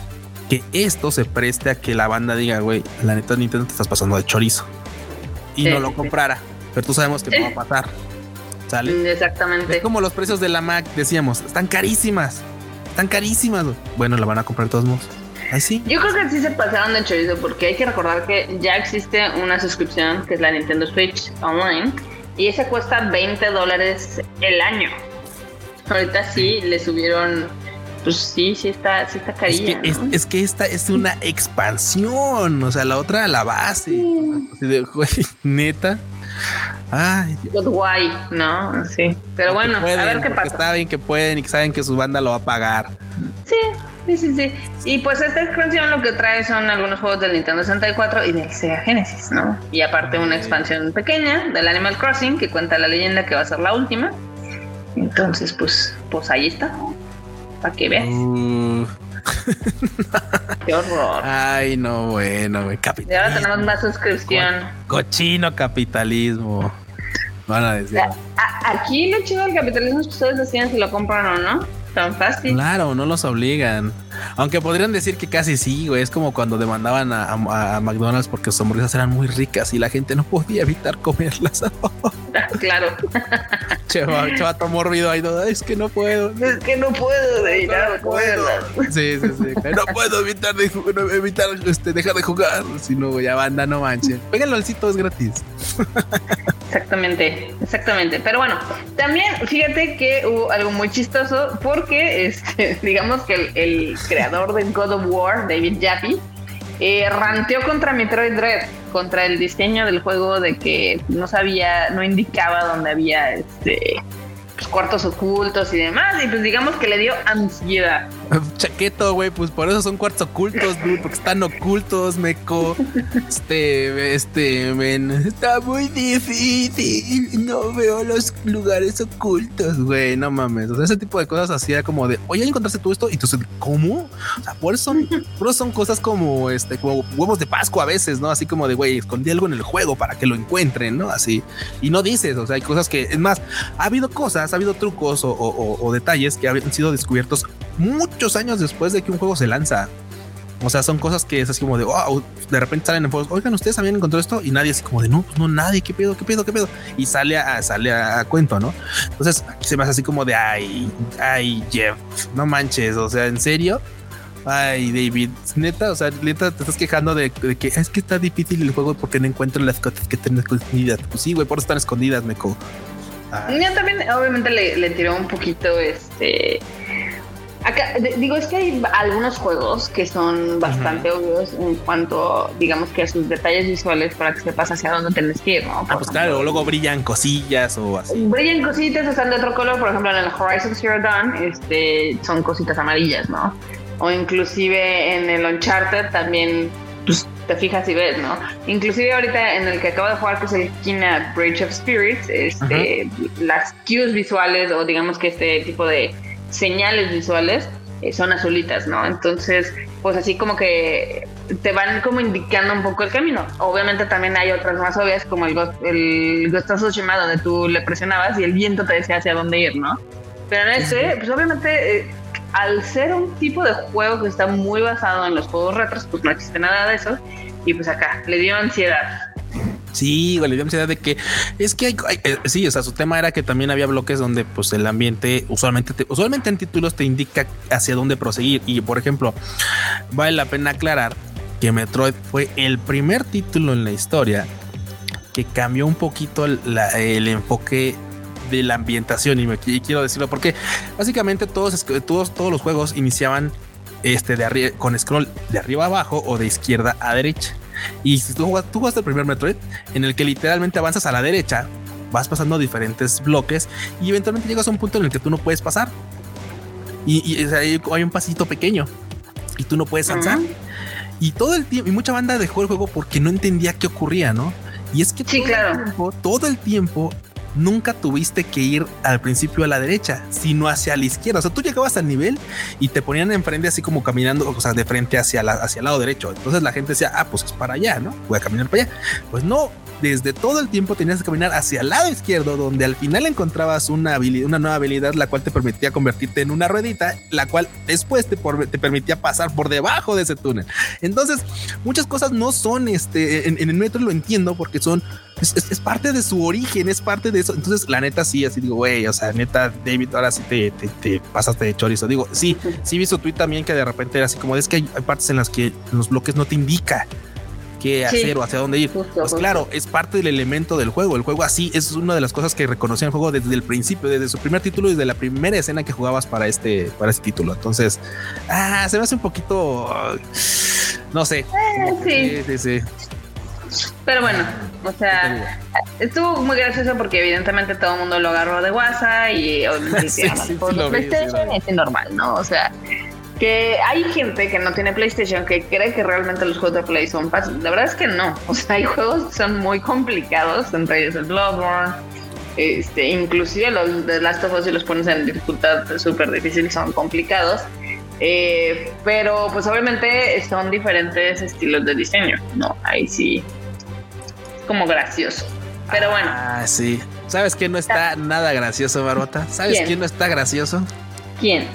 que esto se preste a que la banda diga, güey, la neta Nintendo te estás pasando de chorizo y no lo comprara. Pero tú sabemos que no va a pasar. ¿Sale? Exactamente. Es como los precios de la Mac, decíamos, están carísimas. Están carísimas. Bueno, la van a comprar todos modos. Ahí sí. Yo creo que sí se pasaron de chorizo porque hay que recordar que ya existe una suscripción que es la Nintendo Switch Online y esa cuesta 20 dólares el año. Ahorita sí, le subieron pues sí, sí está, sí está carilla. Es que, esta es una expansión, o sea, la otra la base. neta. Ay, guay, ¿no? Sí. Pero bueno, a ver qué pasa. Está bien que pueden y que saben que su banda lo va a pagar. Sí, sí, sí, sí. Y pues esta expansión lo que trae son algunos juegos del Nintendo 64 y del Sega Genesis, ¿no? Y aparte una expansión pequeña del Animal Crossing que cuenta la leyenda que va a ser la última. Entonces, pues, pues ahí está. Para que veas. Uh. Qué horror. Ay, no, bueno, güey. Capitalismo. Y ahora tenemos más suscripción. cochino capitalismo. Van a decir. aquí lo chido del capitalismo es que ustedes deciden si lo compran o no. Tan fácil. Claro, no los obligan. Aunque podrían decir que casi sí, güey. Es como cuando demandaban a, McDonald's porque sus hamburguesas eran muy ricas y la gente no podía evitar comerlas. claro. Chavato morbido ahí, no, es que no puedo. Es que no puedo evitar no puedo. Sí, sí, sí. No puedo evitar, de, evitar este, dejar de jugar. Si no, ya banda, no manchen. Péganlo al sitio, es gratis. Exactamente, exactamente. Pero bueno, también fíjate que hubo algo muy chistoso porque este, digamos que el, creador de God of War, David Jaffe, eh, ranteó contra Metroid Dread, contra el diseño del juego de que no sabía, no indicaba dónde había este pues, cuartos ocultos y demás. Y pues digamos que le dio ansiedad. Chaqueto, güey, pues por eso son cuartos ocultos, dude, porque están ocultos, meco. Este, este, men, está muy difícil. No veo los lugares ocultos, güey, no mames. O sea, ese tipo de cosas era como de, oye, encontraste todo esto. Y tú, ¿cómo? O sea, por eso son, por son cosas como, este, como huevos de Pascua a veces, ¿no? Así como de, güey, escondí algo en el juego para que lo encuentren, ¿no? Así. Y no dices, o sea, hay cosas que, es más, ha habido cosas ha habido trucos o, detalles que han sido descubiertos muchos años después de que un juego se lanza. O sea, son cosas que es así como de, wow, de repente salen en juegos, oigan, ustedes habían encontrado esto y nadie así como de, no, pues no, nadie, qué pedo, qué pedo, qué pedo. Y sale a, sale a, cuento, ¿no? Entonces se me hace así como de, ay, ay, Jeff, no manches, o sea, en serio. Ay, David, neta, o sea, neta, te estás quejando de, que es que está difícil el juego porque no encuentro las cosas que tienen escondidas. Pues sí, güey, por eso están escondidas, meco. Yo también, obviamente, le, tiró un poquito este Acá, digo, es que hay algunos juegos que son bastante obvios en cuanto, digamos, que a sus detalles visuales para que sepas hacia dónde tenés que ir, ¿no? ah, pues claro, luego brillan cosillas o así. Brillan cositas, están de otro color, por ejemplo, en el Horizon Zero Dawn este, son cositas amarillas, ¿no? O inclusive en el Uncharted también pues, te fijas y ves, ¿no? Inclusive ahorita en el que acabo de jugar, que es el Kina Bridge of Spirits, este, las cues visuales o digamos que este tipo de señales visuales eh, son azulitas, ¿no? Entonces, pues así como que te van como indicando un poco el camino. Obviamente también hay otras más obvias como el, el Ghost of Tsushima donde tú le presionabas y el viento te decía hacia dónde ir, ¿no? Pero en este, pues obviamente eh, al ser un tipo de juego que está muy basado en los juegos retros, pues no existe nada de eso. Y pues acá le dio ansiedad. Sí, le dio ansiedad de que es que hay, eh, sí, o sea, su tema era que también había bloques donde pues el ambiente usualmente usualmente en títulos te indica hacia dónde proseguir y por ejemplo, vale la pena aclarar que Metroid fue el primer título en la historia que cambió un poquito el, el enfoque de la ambientación y, quiero decirlo porque básicamente todos, todos, todos los juegos iniciaban este de arriba con scroll de arriba a abajo o de izquierda a derecha. Y si tú jugas, tú el primer Metroid en el que literalmente avanzas a la derecha, vas pasando diferentes bloques y eventualmente llegas a un punto en el que tú no puedes pasar. Y, hay, un pasito pequeño y tú no puedes avanzar. Y todo el tiempo, y mucha banda dejó el juego porque no entendía qué ocurría, ¿no? Y es que sí, claro. todo el tiempo nunca tuviste que ir al principio a la derecha, sino hacia la izquierda. O sea, tú llegabas al nivel y te ponían enfrente así como caminando, o sea, de frente hacia, la, hacia el lado derecho. Entonces la gente decía, ah, pues es para allá, ¿no? Voy a caminar para allá. Pues no, desde todo el tiempo tenías que caminar hacia el lado izquierdo, donde al final encontrabas una habilidad, una nueva habilidad, la cual te permitía convertirte en una ruedita, la cual después te, te permitía pasar por debajo de ese túnel. Entonces, muchas cosas no son este en, el metro lo entiendo porque son es, parte de su origen, es parte de eso. Entonces, la neta, sí, así digo, güey, o sea, neta, David, ahora sí te, te, pasaste de chorizo. Digo, sí, sí vi su tweet también que de repente era así como es que hay partes en las que los bloques no te indica qué hacer o hacia dónde ir. pues claro, es parte del elemento del juego. El juego así es una de las cosas que reconocía el juego desde el principio, desde su primer título y desde la primera escena que jugabas para este, para este título. Entonces, ah, se me hace un poquito, no sé. Eh, sí, sí, sí. Pero bueno, o sea, estuvo muy gracioso porque evidentemente todo el mundo lo agarró de WhatsApp y obviamente sí, PlayStation es normal, ¿no? O sea, que hay gente que no tiene PlayStation que cree que realmente los juegos de Play son fáciles. La verdad es que no. O sea, hay juegos que son muy complicados, entre ellos el Bloodborne. Este, inclusive los de Last of Us si los pones en dificultad súper difícil son complicados. Eh, pero pues obviamente son diferentes estilos de diseño, ¿no? Ahí sí, como gracioso. Pero bueno. Ah, sí. ¿Sabes quién no está nada gracioso, Barbota? ¿Sabes quién no está gracioso? ¿Quién?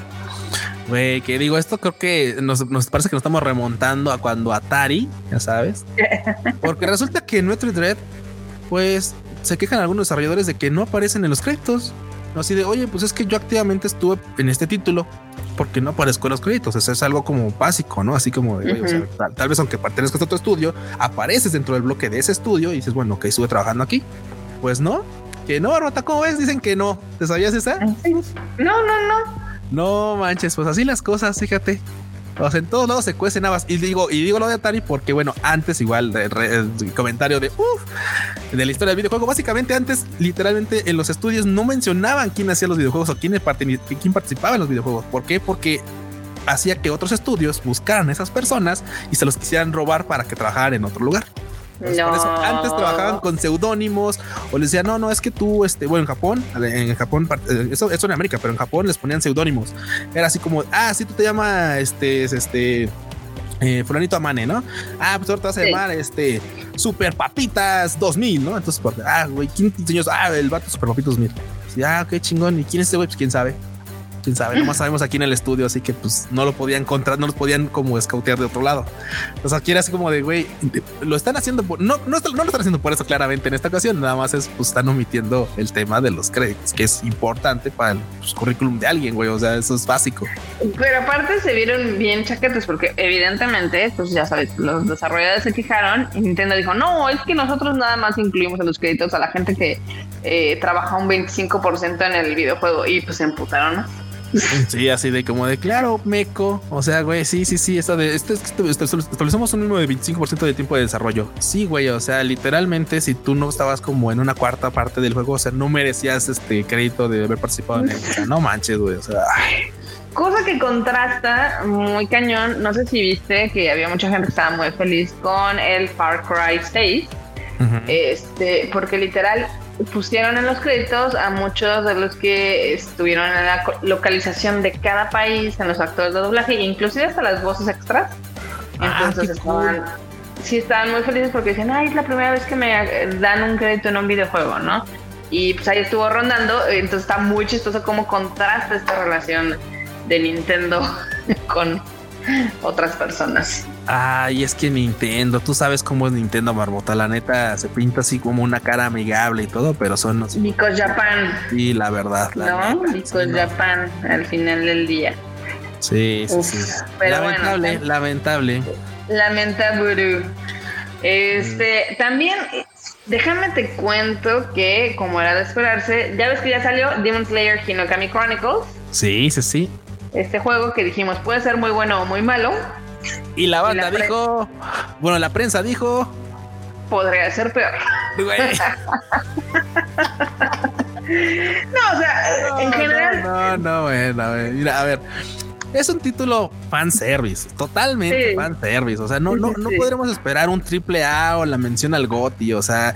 Güey, que digo, esto creo que nos, parece que nos estamos remontando a cuando Atari, ya sabes. Porque resulta que en Metroid Dread, pues se quejan algunos desarrolladores de que no aparecen en los créditos. Así de, oye, pues es que yo activamente estuve en este título porque no aparezco en los créditos. Eso es algo como básico, ¿no? Así como, tal, vez aunque pertenezcas a otro estudio, apareces dentro del bloque de ese estudio y dices, bueno, que estuve trabajando aquí. Pues no, que no, Rota, ¿cómo ves? Dicen que no. ¿Te sabías esa? No, no, no. No manches, pues así las cosas, fíjate. O sea, en todos lados se cuecen habas. Y digo, y digo lo de Atari porque, bueno, antes igual comentario de uff, de la historia del videojuego. Básicamente, antes, literalmente, en los estudios no mencionaban quién hacía los videojuegos o quién, quién participaba en los videojuegos. ¿Por qué? Porque hacía que otros estudios buscaran a esas personas y se los quisieran robar para que trabajaran en otro lugar antes trabajaban con seudónimos o les decían, no, no, es que tú, este, bueno, en Japón, en Japón, eh, eso, eso en América, pero en Japón les ponían seudónimos. Era así como, ah, sí, tú te llamas, este, este, eh, fulanito Amane, ¿no? Ah, pues ahora te vas a llamar este Super Papitas 2000, ¿no? Entonces, ah, güey, ¿quién te enseñó? Ah, el vato Super Papitas 2000. ah, qué chingón. ¿Y quién es este güey? Pues quién sabe quién sabe, nomás sabemos aquí en el estudio, así que pues no lo podían encontrar, no los podían como escautear de otro lado. O sea, aquí era así como de, güey, lo están haciendo por, no, no, no, lo están haciendo por eso claramente en esta ocasión, nada más es, pues están omitiendo el tema de los créditos, que es importante para el pues, currículum de alguien, güey, o sea, eso es básico. Pero aparte se vieron bien chaquetes porque evidentemente, pues ya sabes, los desarrolladores se quejaron y Nintendo dijo, no, es que nosotros nada más incluimos en los créditos a la gente que eh, trabaja un 25% en el videojuego y pues se emputaron. Sí, así de como de claro, meco. O sea, güey, sí, sí, sí. Esto de esto, esto, establecemos un mínimo de 25% de tiempo de desarrollo. Sí, güey. O sea, literalmente, si tú no estabas como en una cuarta parte del juego, o sea, no merecías este crédito de haber participado en él. O sea, no manches, güey. O sea, Cosa que contrasta muy cañón. No sé si viste que había mucha gente que estaba muy feliz con el Far Cry 6. Este, porque literal pusieron en los créditos a muchos de los que estuvieron en la localización de cada país, en los actores de doblaje, e inclusive hasta las voces extras. Ah, Entonces estaban, sí estaban muy felices porque dicen, ay, es la primera vez que me dan un crédito en un videojuego, ¿no? Y pues ahí estuvo rondando, entonces está muy chistoso cómo contrasta esta relación de Nintendo con otras personas. Ay, es que Nintendo, tú sabes cómo es Nintendo Marmota, la neta se pinta así como una cara amigable y todo, pero son los Because Japan. Sí, la verdad. no, Because Japan al final del día. Sí, sí, sí. lamentable, lamentable. Lamentable. Este, también déjame te cuento que como era de esperarse, ya ves que ya salió Demon Slayer Hinokami Chronicles. Sí, sí, sí. Este juego que dijimos puede ser muy bueno o muy malo. Y la banda dijo, bueno, la prensa dijo, podría ser peor. no, o sea, en general. No, no, bueno, mira, a ver. Es un título fanservice, totalmente fanservice. O sea, no, no, no podremos esperar un triple A o la mención al GOTI. O sea,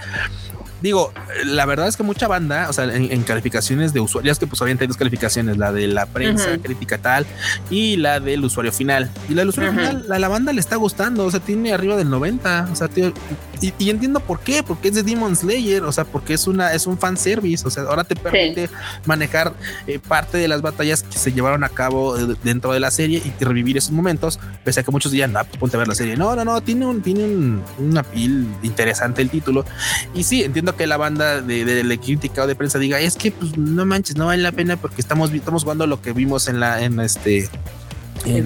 digo, la verdad es que mucha banda, o sea, en, calificaciones de usuarios, que pues obviamente hay dos calificaciones, la de la prensa, crítica tal, y la del usuario final. Y la del usuario final, la, la banda le está gustando, o sea, tiene arriba del 90, o sea, tío, y, entiendo por qué, porque es de Demon Slayer, o sea, porque es una es un fan service, o sea, ahora te permite manejar eh, parte de las batallas que se llevaron a cabo eh, dentro de la serie y revivir esos momentos, pese a que muchos digan, ah, pues ponte a ver la serie. No, no, no, tiene un tiene un, una pil interesante el título. Y sí, entiendo que la banda de, de, crítica o de prensa diga, es que pues no manches, no vale la pena porque estamos estamos jugando lo que vimos en la en este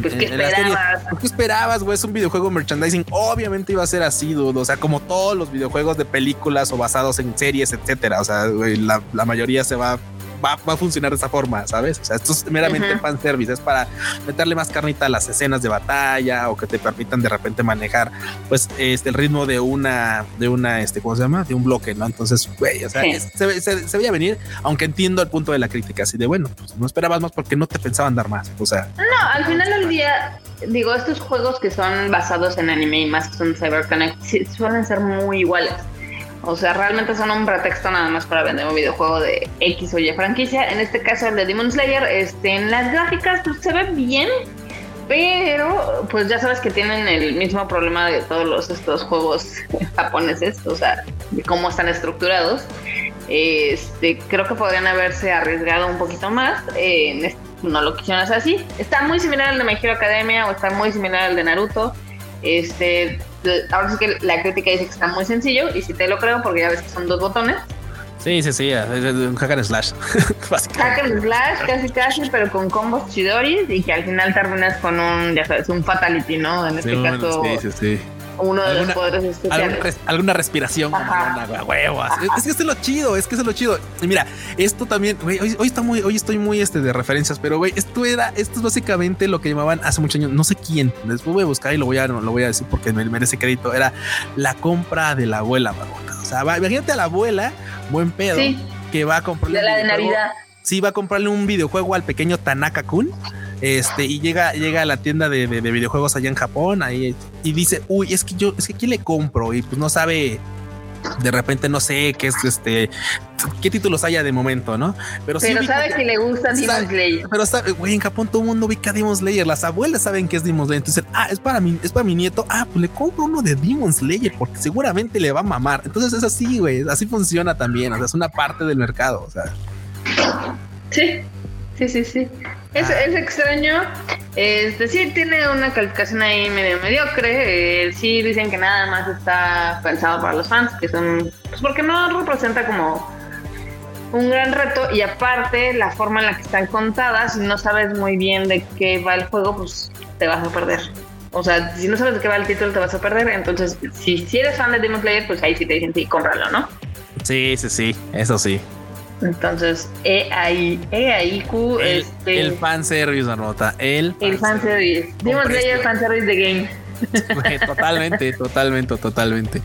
pues, ¿qué esperabas? ¿Qué esperabas, güey? Es un videojuego merchandising. Obviamente iba a ser así, dude. O sea, como todos los videojuegos de películas o basados en series, etcétera. O sea, la, la mayoría se va va, a funcionar de esa forma, ¿sabes? O sea, esto es meramente fan service, es para meterle más carnita a las escenas de batalla o que te permitan de repente manejar, pues, este, el ritmo de una, de una, este, ¿cómo se llama? De un bloque, ¿no? Entonces, güey, o sea, se, se, veía venir, aunque entiendo el punto de la crítica, así de, bueno, pues no esperabas más porque no te pensaban dar más, o sea. No, al final del día, digo, estos juegos que son basados en anime y más que son CyberConnect, suelen ser muy iguales. O sea, realmente son un pretexto nada más para vender un videojuego de X o Y franquicia. En este caso, el de Demon Slayer, este, en las gráficas pues, se ve bien, pero pues ya sabes que tienen el mismo problema de todos los, estos juegos japoneses, o sea, de cómo están estructurados. Este, creo que podrían haberse arriesgado un poquito más. Eh, no lo quisieron hacer así. Está muy similar al de My Hero Academia o está muy similar al de Naruto. Este, ahora sí que la crítica dice que está muy sencillo y si te lo creo porque ya ves que son dos botones. Sí, sí, sí, un hack and slash. hack and slash, casi casi, pero con combos chidoris y que al final terminas con un, ya sabes, un fatality, ¿no? En este caso. Sí, sí, sí uno de los poderes especiales. alguna respiración como una huevo. Es, que es lo chido, es que es lo chido. Y mira, esto también, güey, hoy, está muy, hoy estoy muy este de referencias, pero güey, esto era, esto es básicamente lo que llamaban hace muchos años, no sé quién, después voy a buscar y lo voy a, lo voy a decir porque me merece crédito, era la compra de la abuela, O sea, imagínate a la abuela, buen pedo, que va a comprarle. De la de Navidad. Sí, va a comprarle un videojuego al pequeño Tanaka Kun este, y llega, llega a la tienda de, videojuegos allá en Japón ahí, y dice, uy, es que yo, es que aquí le compro? Y pues no sabe, de repente no sé qué es este, qué títulos haya de momento, ¿no? Pero, pero sabe que, le gusta Demon Slayer. Pero sabe, güey, en Japón todo el mundo ubica Demon Slayer. Las abuelas saben que es Demon Slayer. Entonces, ah, es para mi, es para mi nieto. Ah, pues le compro uno de Demon Slayer porque seguramente le va a mamar. Entonces es así, güey. Así funciona también. O sea, es una parte del mercado. O sea. Sí, sí, sí, sí. Es, es extraño. Es decir, tiene una calificación ahí medio mediocre. Eh, sí dicen que nada más está pensado para los fans, que son. Pues porque no representa como un gran reto. Y aparte, la forma en la que están contadas, si no sabes muy bien de qué va el juego, pues te vas a perder. O sea, si no sabes de qué va el título, te vas a perder. Entonces, si, si eres fan de Demon Slayer, pues ahí sí te dicen sí, cómpralo, ¿no? Sí, sí, sí, eso sí. Entonces, E ahí, E ahí Q, el, este, el fanservice, Marmota. El, el fanservice. Dimos de el fanservice de game. totalmente, totalmente, totalmente.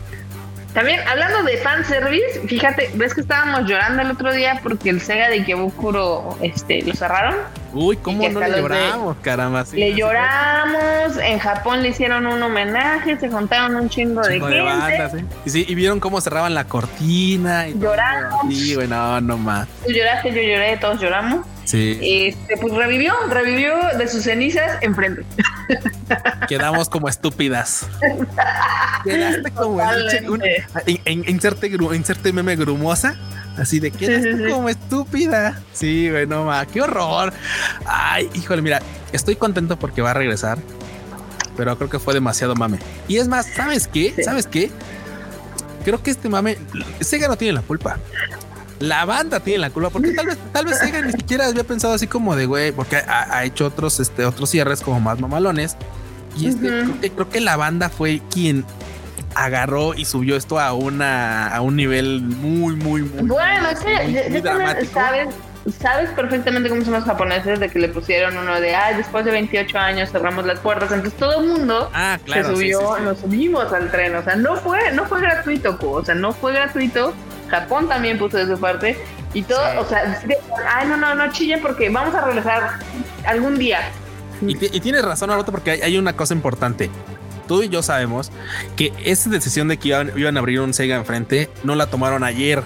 También hablando de fanservice, fíjate, ves que estábamos llorando el otro día porque el Sega de Ikebukuro este, lo cerraron. Uy, ¿cómo no le lloramos, caramba? le lloramos, en Japón le hicieron un homenaje, se juntaron un chingo, de, gente. y, sí, y vieron cómo cerraban la cortina. Y Lloramos. Sí, bueno, no más. Tú lloraste, yo lloré, todos lloramos. Sí. Este, pues revivió, revivió de sus cenizas enfrente. Quedamos como estúpidas. Quedaste como en, inserte, meme grumosa. Así de quedaste como estúpida. Sí, güey, no más. Qué horror. Ay, híjole, mira, estoy contento porque va a regresar. Pero creo que fue demasiado mame. Y es más, ¿sabes qué? ¿Sabes qué? Creo que este mame, Sega no tiene la culpa la banda tiene la culpa, porque tal vez, tal vez Sega ni siquiera había pensado así como de güey, porque ha, hecho otros, este, otros cierres como más mamalones. Y este, creo, que, la banda fue quien agarró y subió esto a una a un nivel muy, muy, muy, bueno, muy, dramático. Sabes, sabes perfectamente cómo son los japoneses de que le pusieron uno de ay, después de 28 años cerramos las puertas. Entonces todo el mundo ah, se subió, nos subimos al tren. O sea, no fue, no fue gratuito, o sea, no fue gratuito Japón también puso de su parte. Y todo, o sea, ay, no, no, no chillen porque vamos a regresar algún día. Y, tienes razón, Naruto, porque hay, una cosa importante. Tú y yo sabemos que esa decisión de que iban, a abrir un Sega enfrente no la tomaron ayer.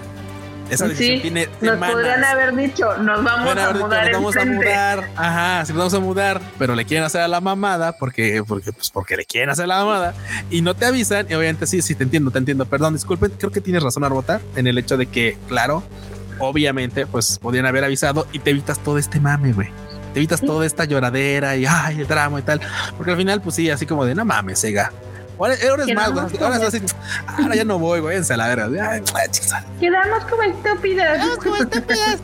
Esa decisión tiene Nos podrían haber dicho, nos vamos a mudar. Nos vamos a mudar. Ajá, sí, nos vamos a mudar, pero le quieren hacer a la mamada porque, porque, pues porque le quieren hacer a la mamada y no te avisan. Y obviamente, sí, sí, te entiendo, te entiendo. Perdón, disculpen, creo que tienes razón, Arbota, en el hecho de que, claro, obviamente, pues podían haber avisado y te evitas todo este mame, güey. Te evitas toda esta lloradera y ay, el drama y tal. Porque al final, pues sí, así como de no mames, Sega Ahora, eres más, güey. Ahora es así. Ahora ya no voy, güey. En la verga. Quedamos como estúpidas. Quedamos como estúpidas.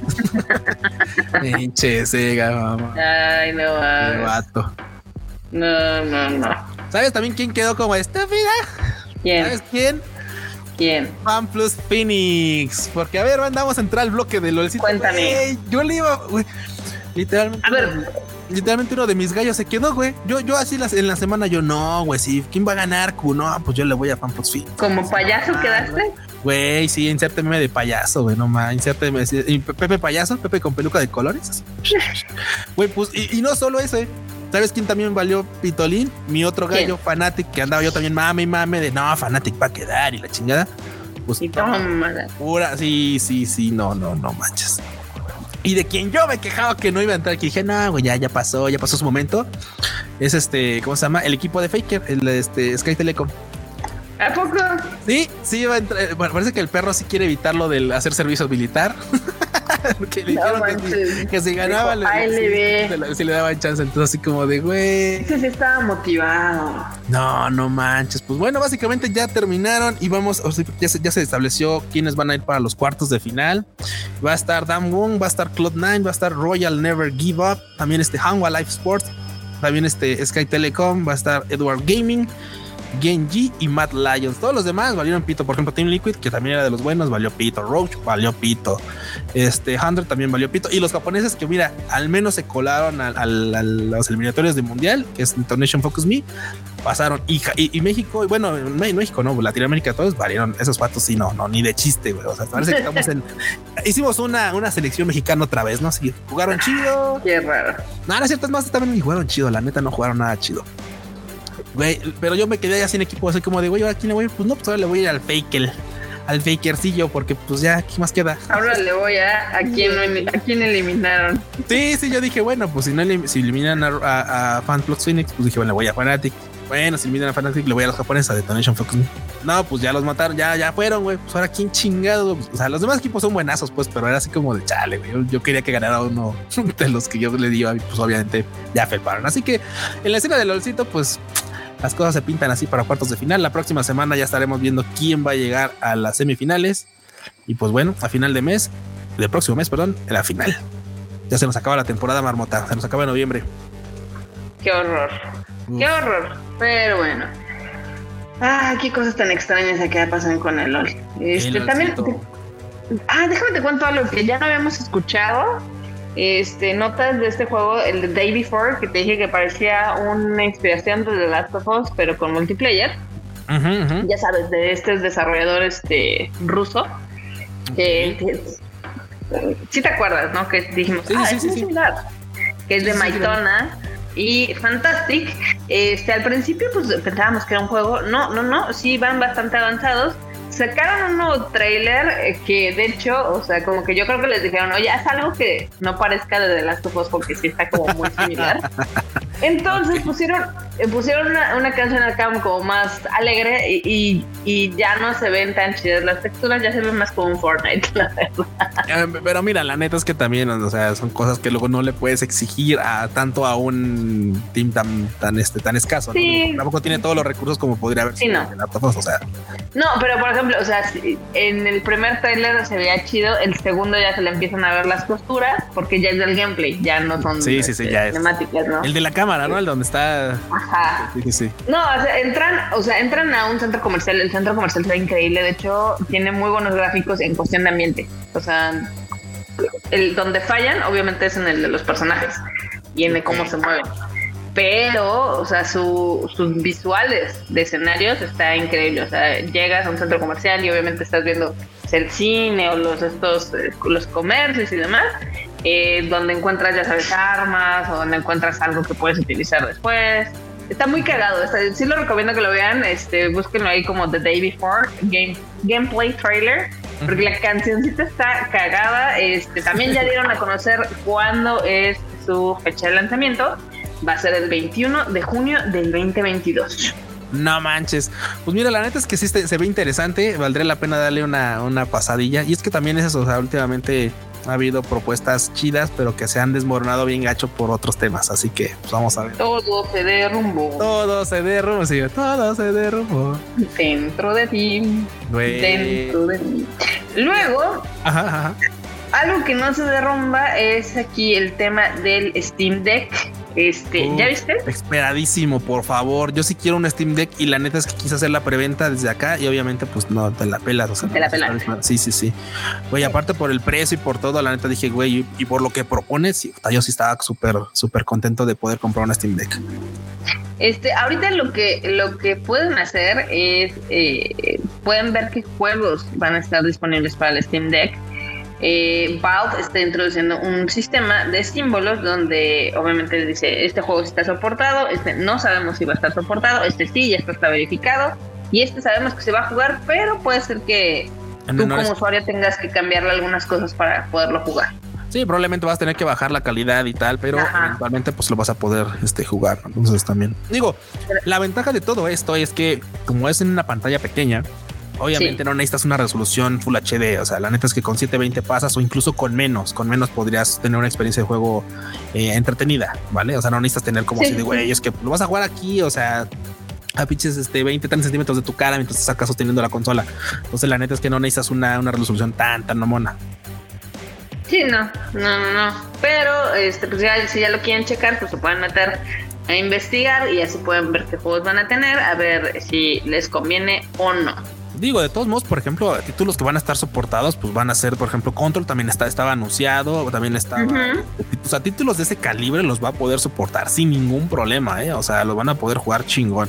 Pinche Sega, mamá. Ay, no mames. vato. No, no, no. ¿Sabes también quién quedó como estúpida? ¿Quién? ¿Sabes quién? ¿Quién? Fan Plus Phoenix. Porque, a ver, vamos a entrar al bloque de LOLcito. Cuéntame. yo le iba, güey. Literalmente. A ver literalmente uno de mis gallos se quedó, güey. Yo, yo así en la semana, yo no, güey, sí, ¿quién va a ganar? Q? No, pues yo le voy a Pampos Fit. ¿Como payaso ah, quedaste? Güey, sí, insérteme de payaso, güey, no más, insérteme. Pepe payaso, Pepe con peluca de colores. Güey, pues, y, no solo ese. ¿Sabes quién también valió Pitolín? Mi otro gallo, Fanatic, que andaba yo también mame y mame de no, Fanatic va a quedar y la chingada. Pues, y pura, sí, sí, sí, no, no, no manches. Y de quien yo me quejaba que no iba a entrar, que dije, no, güey, ya, ya pasó, ya pasó su momento. Es este, ¿cómo se llama? El equipo de Faker, el este Sky Telecom. ¿A poco? Sí, sí iba a entrar. Bueno, parece que el perro sí quiere evitarlo del hacer servicio militar. que le dijeron que, si, ganaba le, si le daban chance. Entonces, así como de güey. Ese sí estaba motivado. No, no manches. Pues bueno, básicamente ya terminaron y vamos. ya, se, ya se estableció quiénes van a ir para los cuartos de final. Va a estar Dan Wong, va a estar Cloud9, va a estar Royal Never Give Up. También este Hanwha Life Sports. También este Sky Telecom, va a estar Edward Gaming. Genji y Matt Lions. Todos los demás valieron pito. Por ejemplo, Team Liquid, que también era de los buenos, valió pito. Roach valió pito. Este Hunter también valió pito. Y los japoneses que, mira, al menos se colaron a, los eliminatorios de mundial, que es International Focus Me, pasaron. Y, y, México, y bueno, México no, Latinoamérica, todos valieron esos patos. Sí, no, no, ni de chiste, güey. O sea, parece que estamos en. Hicimos una, una selección mexicana otra vez, ¿no? Sí, jugaron chido. Qué raro. No, no es cierto, es más, también jugaron chido. La neta, no jugaron nada chido. Güey, pero yo me quedé ya sin equipo, así como de, güey, ¿a quién le voy? Pues no, pues ahora le voy a ir al Faker, al Fakercillo, porque pues ya, ¿qué más queda? Ahora le voy a a quién, a quién eliminaron. Sí, sí, yo dije, bueno, pues si no si eliminan a, a, a Phoenix, pues dije, bueno, le voy a Fnatic. Bueno, si eliminan a Fnatic, le voy a los japoneses a Detonation Focus. No, pues ya los mataron, ya, ya fueron, güey. Pues ahora quién chingado. O sea, los demás equipos son buenazos, pues, pero era así como de chale, güey. Yo, quería que ganara uno de los que yo le di, pues obviamente ya felparon. Así que en la escena del LOLcito, pues las cosas se pintan así para cuartos de final. La próxima semana ya estaremos viendo quién va a llegar a las semifinales. Y pues bueno, a final de mes, del próximo mes, perdón, en la final. Ya se nos acaba la temporada marmota, se nos acaba en noviembre. Qué horror, qué horror. Pero bueno. Ah, qué cosas tan extrañas que pasan con el LOL. Este, también ah, déjame te cuento algo que ya no habíamos escuchado. Este, notas de este juego, el de Day Before, que te dije que parecía una inspiración de The Last of Us, pero con multiplayer. Ya sabes, de este desarrollador este, ruso. Que, sí te acuerdas, ¿no? Que dijimos, ah, es similar. Que es de Maitona y Fantastic. Este, al principio, pues pensábamos que era un juego. No, no, no, sí van bastante avanzados sacaron un nuevo trailer eh, que de hecho, o sea, como que yo creo que les dijeron, oye, haz algo que no parezca de The Last of Us porque sí está como muy similar. Entonces pusieron, eh, pusieron una, canción acá como más alegre y, y, ya no se ven tan chidas las texturas, ya se ven más como un Fortnite, la verdad. Eh, pero mira, la neta es que también, o sea, son cosas que luego no le puedes exigir a tanto a un team tan, tan, este, tan escaso. Sí. Tampoco tiene todos los recursos como podría haber sido sí, no. o sea. No, pero por ejemplo, o sea, en el primer trailer se veía chido, el segundo ya se le empiezan a ver las costuras porque ya es del gameplay, ya no son sí, sí, sí, ya es. temáticas, ¿no? El de la cámara, ¿no? El donde está. Ajá. Sí, sí. No, o sea, entran, o sea, entran a un centro comercial, el centro comercial ve increíble, de hecho, tiene muy buenos gráficos en cuestión de ambiente. O sea, el donde fallan, obviamente, es en el de los personajes y en cómo se mueven pero, o sea, sus visuales de escenarios está increíble. O sea, llegas a un centro comercial y obviamente estás viendo el cine o los estos eh, los comercios y demás, eh, donde encuentras, ya sabes, armas o donde encuentras algo que puedes utilizar después. Está muy cagado. sí lo recomiendo que lo vean. Este, búsquenlo ahí como The Day Before Game, Gameplay Trailer. Porque la cancioncita está cagada. Este, también ya dieron a conocer cuándo es su fecha de lanzamiento va a ser el 21 de junio del 2022. No manches. Pues mira, la neta es que sí se, ve interesante. Valdría la pena darle una, una pasadilla. Y es que también es eso. O sea, últimamente ha habido propuestas chidas, pero que se han desmoronado bien gacho por otros temas. Así que pues vamos a ver. Todo se derrumbó. Todo se derrumbó, sí, todo se derrumbó. Dentro de ti. Dentro de ti. Luego, algo que no se derrumba es aquí el tema del Steam Deck este, ¿ya viste? Esperadísimo, por favor. Yo sí quiero un Steam Deck y la neta es que quise hacer la preventa desde acá y obviamente pues no te la pelas. O sea, te la pelas. Sí, sí, sí. Güey, aparte por el precio y por todo, la neta dije, güey, y por lo que propones, yo sí estaba súper, súper contento de poder comprar un Steam Deck. Este, ahorita lo que, lo que pueden hacer es, eh, pueden ver qué juegos van a estar disponibles para el Steam Deck eh, Valve está introduciendo un sistema de símbolos donde obviamente dice este juego está soportado, este no sabemos si va a estar soportado, este sí, ya está, verificado y este sabemos que se va a jugar, pero puede ser que tú como usuario tengas que cambiarle algunas cosas para poderlo jugar. Sí, probablemente vas a tener que bajar la calidad y tal, pero eventualmente pues lo vas a poder este, jugar. Entonces también digo, la ventaja de todo esto es que como es en una pantalla pequeña, Obviamente no necesitas una resolución Full HD. O sea, la neta es que con 720 pasas o incluso con menos, con menos podrías tener una experiencia de juego eh, entretenida, ¿vale? O sea, no necesitas tener como si de güey, es que lo vas a jugar aquí, o sea, a pinches este 20, 30 centímetros de tu cara mientras estás acá sosteniendo la consola. Entonces, la neta es que no necesitas una, una resolución tan, tan mamona. Sí, no, no, no, no. Pero, este, pues ya, si ya lo quieren checar, pues se pueden meter a investigar y así pueden ver qué juegos van a tener, a ver si les conviene o no. Digo, de todos modos, por ejemplo, títulos que van a estar soportados, pues van a ser, por ejemplo, Control también está, estaba anunciado, también estaba. O sea, títulos de ese calibre los va a poder soportar sin ningún problema, ¿eh? O sea, los van a poder jugar chingón.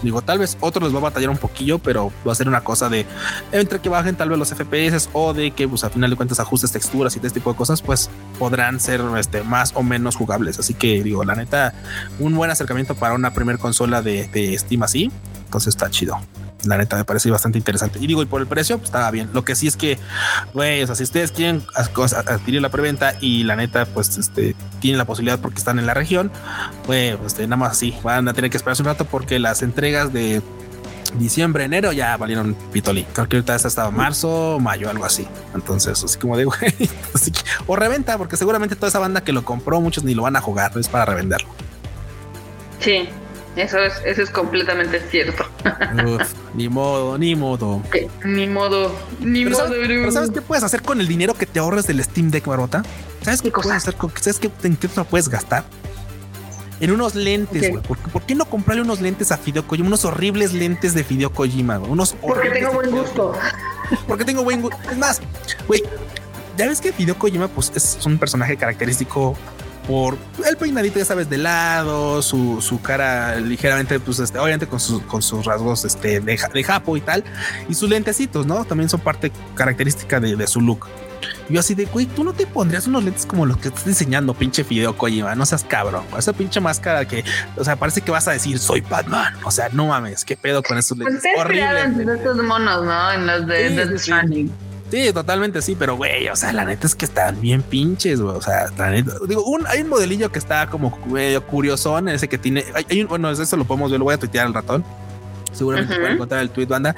Digo, tal vez otros les va a batallar un poquillo, pero va a ser una cosa de entre que bajen tal vez los FPS o de que, pues, a final de cuentas, ajustes texturas y este tipo de cosas, pues podrán ser este, más o menos jugables. Así que, digo, la neta, un buen acercamiento para una primer consola de, de Steam así. Entonces está chido la neta me parece bastante interesante. Y digo, y por el precio, pues estaba bien. Lo que sí es que, güey, o sea, si ustedes quieren adquirir la preventa y la neta, pues este, tienen la posibilidad porque están en la región, pues este, nada más así, van a tener que esperarse un rato porque las entregas de diciembre, enero ya valieron pitoli. Creo que ahorita hasta marzo, mayo, algo así. Entonces, así como digo, o reventa, porque seguramente toda esa banda que lo compró, muchos ni lo van a jugar, es para revenderlo. Sí, eso es, eso es completamente cierto. ni modo, ni modo. Ni modo, ni modo. Sabes, pero ¿sabes qué puedes hacer con el dinero que te ahorres del Steam Deck, Barbota? ¿Sabes qué, puedes hacer? Con, ¿Sabes qué, en qué puedes gastar? En unos lentes, güey. ¿Por, qué no comprarle unos lentes a Fideo Kojima? Unos horribles lentes de Fideo Kojima, güey. Unos Porque tengo buen gusto. porque tengo buen Es más, güey, ya ves que Hideo Kojima pues es un personaje característico por el peinadito, ya sabes, de lado, su, su cara ligeramente, pues este, obviamente con, sus con sus rasgos este, de, de japo y tal, y sus lentecitos, ¿no? También son parte característica de, de su look. yo así de, güey, tú no te pondrías unos lentes como los que estás diseñando, pinche Fideo Kojima, no seas cabrón. Esa pinche máscara que, o sea, parece que vas a decir, soy Batman. O sea, no mames, qué pedo con esos lentes. Pues Horrible. En estos monos, ¿no? En los de, sí, Sí, totalmente sí, pero güey, o sea, la neta es que están bien pinches, güey. O sea, la neta, digo, un, hay un modelillo que está como medio curiosón, ese que tiene, hay, un, bueno, eso lo podemos ver, lo voy a tuitear al ratón. Seguramente uh encontrar el tweet banda.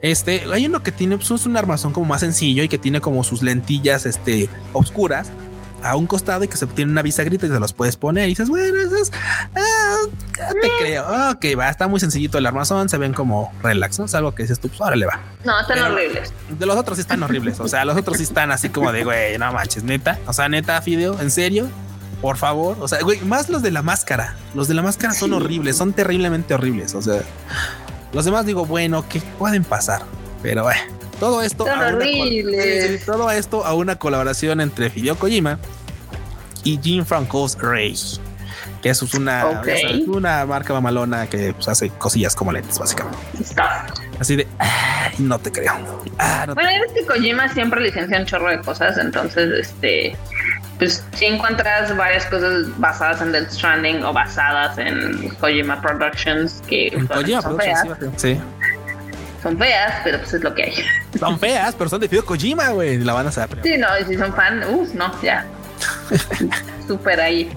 Este, hay uno que tiene pues, es un armazón como más sencillo y que tiene como sus lentillas este oscuras a un costado y que se tiene una bisagrita y se los puedes poner y dices, bueno, eso es, ah, te creo. Ok, va, está muy sencillito el armazón, se ven como relax, ¿no? Es algo que dices tú, pues ahora le va. No, están horribles. De los otros sí están horribles. O sea, los otros sí están así como de, güey, no manches, neta. O sea, neta, Fideo, en serio. Por favor, o sea, güey, más los de la máscara. Los de la máscara son horribles, son terriblemente horribles. O sea, los demás digo, bueno, que pueden pasar, pero bueno, todo esto, todo esto a una colaboración entre Fideo Kojima y Jim Franco's Ray, que eso es una, una marca mamalona que pues, hace cosillas como lentes, básicamente. Así de, no te creo. Ah, bueno, es que Kojima siempre licencia un chorro de cosas, entonces, este, pues si encuentras varias cosas basadas en Death Stranding o basadas en Kojima Productions que son feas. Sí, Son feas, pero pues es lo que hay. Son feas, pero son de Fideo Kojima, güey. La van a saber. Sí, no, y si son fan, uff, no, ya. Súper ahí.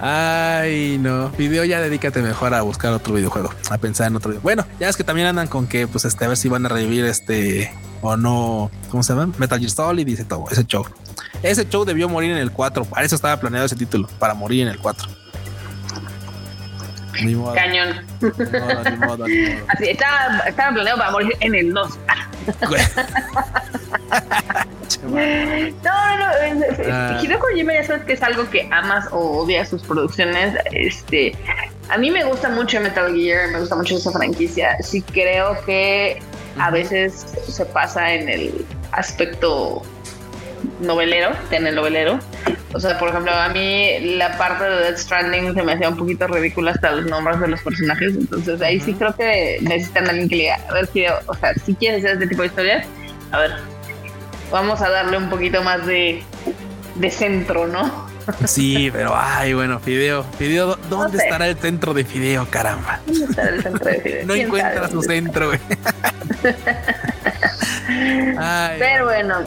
Ay, no. Video ya dedícate mejor a buscar otro videojuego, a pensar en otro video. Bueno, ya es que también andan con que, pues, este, a ver si van a revivir este o no. ¿Cómo se llama? Metal Gear Solid y dice todo ese show. Ese show debió morir en el 4. Para eso estaba planeado ese título, para morir en el 4. Cañón. Así, estaba, estaba planeado para morir en el 2. no, no, no. Ah. Hideo Kojima ya sabes que es algo que amas o odias sus producciones. Este, a mí me gusta mucho Metal Gear, me gusta mucho esa franquicia. Sí creo que a veces se pasa en el aspecto novelero, en el novelero. O sea, por ejemplo, a mí la parte de Death Stranding se me hacía un poquito ridícula hasta los nombres de los personajes. Entonces ahí sí creo que necesitan alguien que le diga, a ver, o sea, si quieres hacer este tipo de historias, a ver, vamos a darle un poquito más de, de centro, ¿no? Sí, pero ay, bueno, Fideo, Fideo, ¿dónde estará el centro de Fideo, caramba? ¿Dónde estará el centro de Fideo? no encuentra su centro, güey. pero bueno,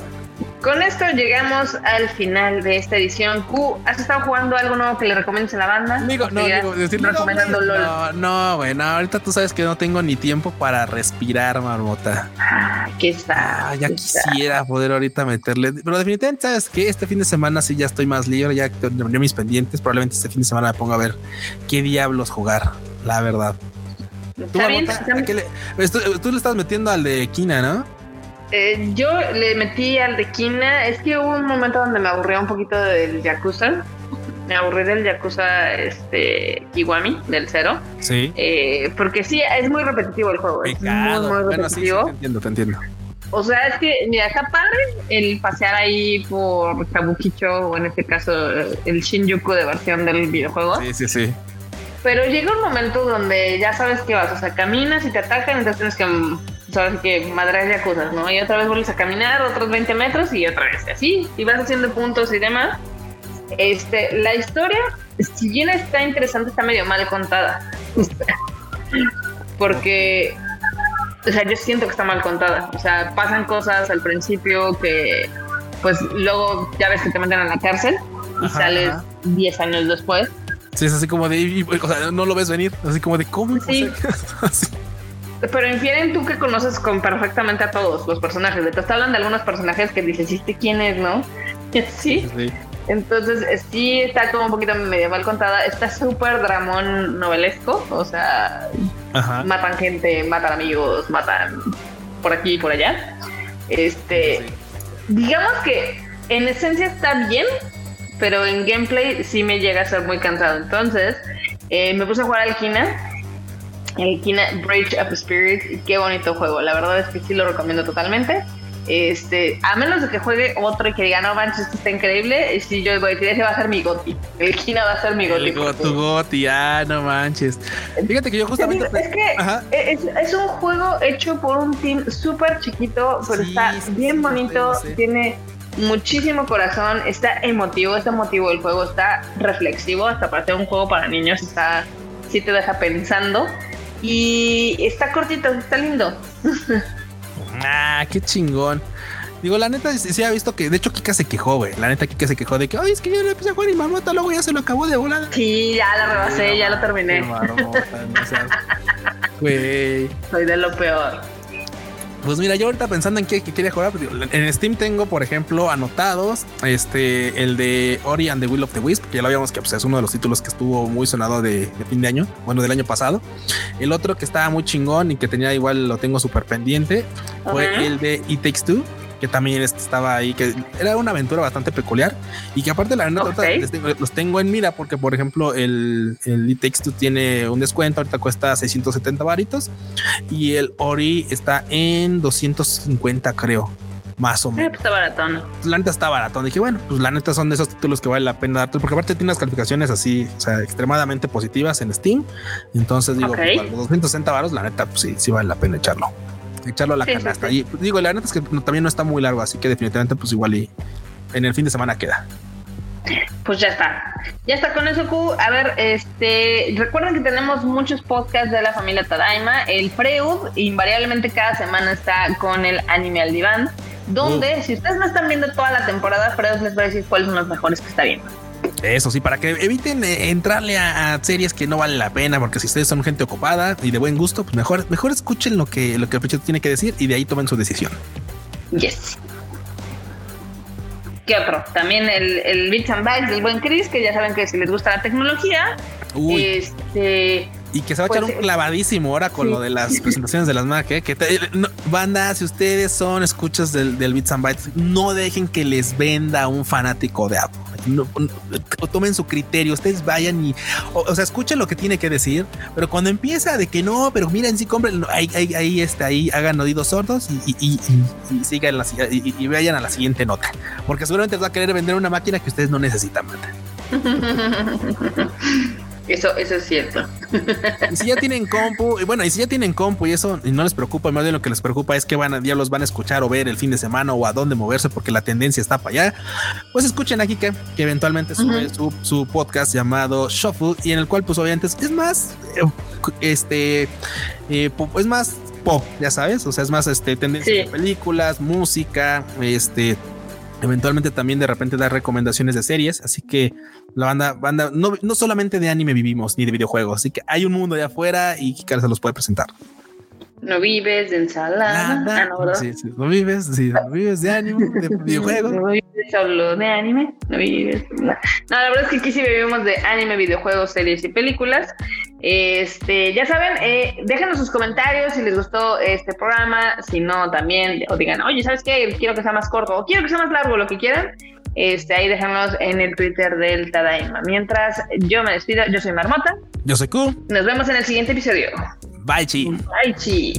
con esto llegamos al final de esta edición. Q, ¿has estado jugando algo nuevo que le recomiendes a la banda? Digo, no, digo, decir, recomendando no, LOL. No, bueno, ahorita tú sabes que no tengo ni tiempo para respirar, marmota. Ah, qué está. Ah, ya quisiera poder ahorita meterle, pero definitivamente sabes que este fin de semana sí ya estoy más libre, ya terminé mis pendientes. Probablemente este fin de semana me ponga a ver qué diablos jugar, la verdad. ¿Tú, tú le estás metiendo al de Kina, ¿no? Eh, yo le metí al de Kina. Es que hubo un momento donde me aburría un poquito del Yakuza. Me aburrí del Yakuza este, Kiwami, del cero. Sí. Eh, porque sí, es muy repetitivo el juego. Es muy, muy repetitivo. te entiendo, te entiendo. O sea, es que, mira, está padre el pasear ahí por Kabukicho, o en este caso el Shinjuku de versión del videojuego. Sí, sí, sí. Pero llega un momento donde ya sabes que vas, o sea, caminas y te atacan, entonces tienes que sabes que madres de cosas, ¿no? Y otra vez vuelves a caminar otros 20 metros y otra vez así, y vas haciendo puntos y demás. Este, la historia, si bien está interesante, está medio mal contada. Porque, o sea, yo siento que está mal contada. O sea, pasan cosas al principio que, pues luego ya ves que te meten a la cárcel y sales 10 años después. Sí, es así como de, o sea, no lo ves venir, así como de, ¿cómo? Sí. Pero infieren tú que conoces con perfectamente a todos los personajes. Te está hablando de algunos personajes que dices, ¿sí quién es, no? Sí. Entonces, eh, sí está como un poquito medio mal contada. Está súper dramón novelesco. O sea, matan gente, matan amigos, matan por aquí y por allá. Este, digamos que en esencia está bien, pero en gameplay sí me llega a ser muy cansado. Entonces, eh, me puse a jugar al Kina el Kina Bridge of Spirit. Qué bonito juego. La verdad es que sí lo recomiendo totalmente. Este, a menos de que juegue otro y que diga, no manches, esto está increíble, si yo voy a decir, ese va a ser mi goti. El Kina va a ser mi goti. tu goti, ah, no manches. Fíjate que yo justamente. Es que es, un juego hecho por un team súper chiquito, pero está bien bonito, tiene muchísimo corazón, está emotivo, está emotivo el juego, está reflexivo, hasta para ser un juego para niños, está, sí te deja pensando. Y está cortito, está lindo. Ah, qué chingón. Digo, la neta, sí, ha visto que, de hecho, Kika se quejó, güey. La neta, Kika se quejó de que, ay, es que yo le empecé a jugar y marmota, luego ya se lo acabó de volar. Sí, ya la rebasé, ya lo terminé. Güey. Soy de lo peor. Pues mira, yo ahorita pensando en qué, quería jugar, en Steam tengo, por ejemplo, anotados este el de Ori and the Will of the Wisp, que ya lo habíamos que pues, es uno de los títulos que estuvo muy sonado de, fin de año, bueno, del año pasado. El otro que estaba muy chingón y que tenía igual lo tengo súper pendiente fue el de It Takes Two que también estaba ahí, que era una aventura bastante peculiar y que aparte la neta los tengo en mira porque por ejemplo el, el Takes tiene un descuento, ahorita cuesta 670 varitos y el Ori está en 250 creo. Más o menos. está baratón. La neta está baratón. Dije, bueno, pues la neta son de esos títulos que vale la pena darte, porque aparte tiene unas calificaciones así, o sea, extremadamente positivas en Steam. Entonces digo, okay. 260 varos, la neta, pues sí, sí vale la pena echarlo echarlo a la canasta. Y digo, la neta es que también no está muy largo, así que definitivamente, pues igual y en el fin de semana queda. Pues ya está. Ya está con eso, Q. A ver, este, recuerden que tenemos muchos podcasts de la familia Tadaima. El Freud, invariablemente cada semana está con el anime al diván, donde, si ustedes no están viendo toda la temporada, Freud les va a decir cuáles son los mejores que está viendo. Eso sí, para que eviten eh, entrarle a, series que no vale la pena, porque si ustedes son gente ocupada y de buen gusto, pues mejor, mejor escuchen lo que, lo que el tiene que decir y de ahí tomen su decisión. Yes. ¿Qué otro? También el, el Bits and Bytes del buen Chris, que ya saben que si les gusta la tecnología, este y que se va a echar pues, un clavadísimo ahora con lo de las presentaciones de las Mac. ¿eh? Que banda, si ustedes son escuchas del, del Bits and Bytes, no dejen que les venda un fanático de Apple. No, tomen su criterio, ustedes vayan y, o, sea, escuchen lo que tiene que decir, pero cuando empieza de que no, pero miren, si compren, ahí, ahí, ahí, este, ahí hagan oídos sordos y, y, y, sigan la, y, vayan a la siguiente nota, porque seguramente les va a querer vender una máquina que ustedes no necesitan, banda. Eso, eso es cierto. Y si ya tienen compu, y bueno, y si ya tienen compu y eso y no les preocupa, más bien lo que les preocupa es que van a, ya los van a escuchar o ver el fin de semana o a dónde moverse porque la tendencia está para allá, pues escuchen aquí que, que eventualmente sube su, podcast llamado Shuffle y en el cual pues obviamente es, más, eh, este, eh, es más pop, ya sabes, o sea, es más este tendencia de películas, música, este eventualmente también de repente dar recomendaciones de series, así que la banda, banda, no, no solamente de anime vivimos ni de videojuegos, así que hay un mundo allá afuera y Kikar se los puede presentar. No vives de ensalada. Ah, no, sí, sí, no vives, sí, no vives de anime, de videojuegos. No vives solo de anime, no vives. No. la verdad es que aquí sí vivimos de anime, videojuegos, series y películas. Este, ya saben, eh, déjenos sus comentarios si les gustó este programa, si no también, o digan, oye, ¿sabes qué? Quiero que sea más corto o quiero que sea más largo, lo que quieran. Este, ahí déjanos en el Twitter del Tadaima. Mientras yo me despido, yo soy Marmota. Yo soy Q. Nos vemos en el siguiente episodio. Bye, chi. Bye, chi.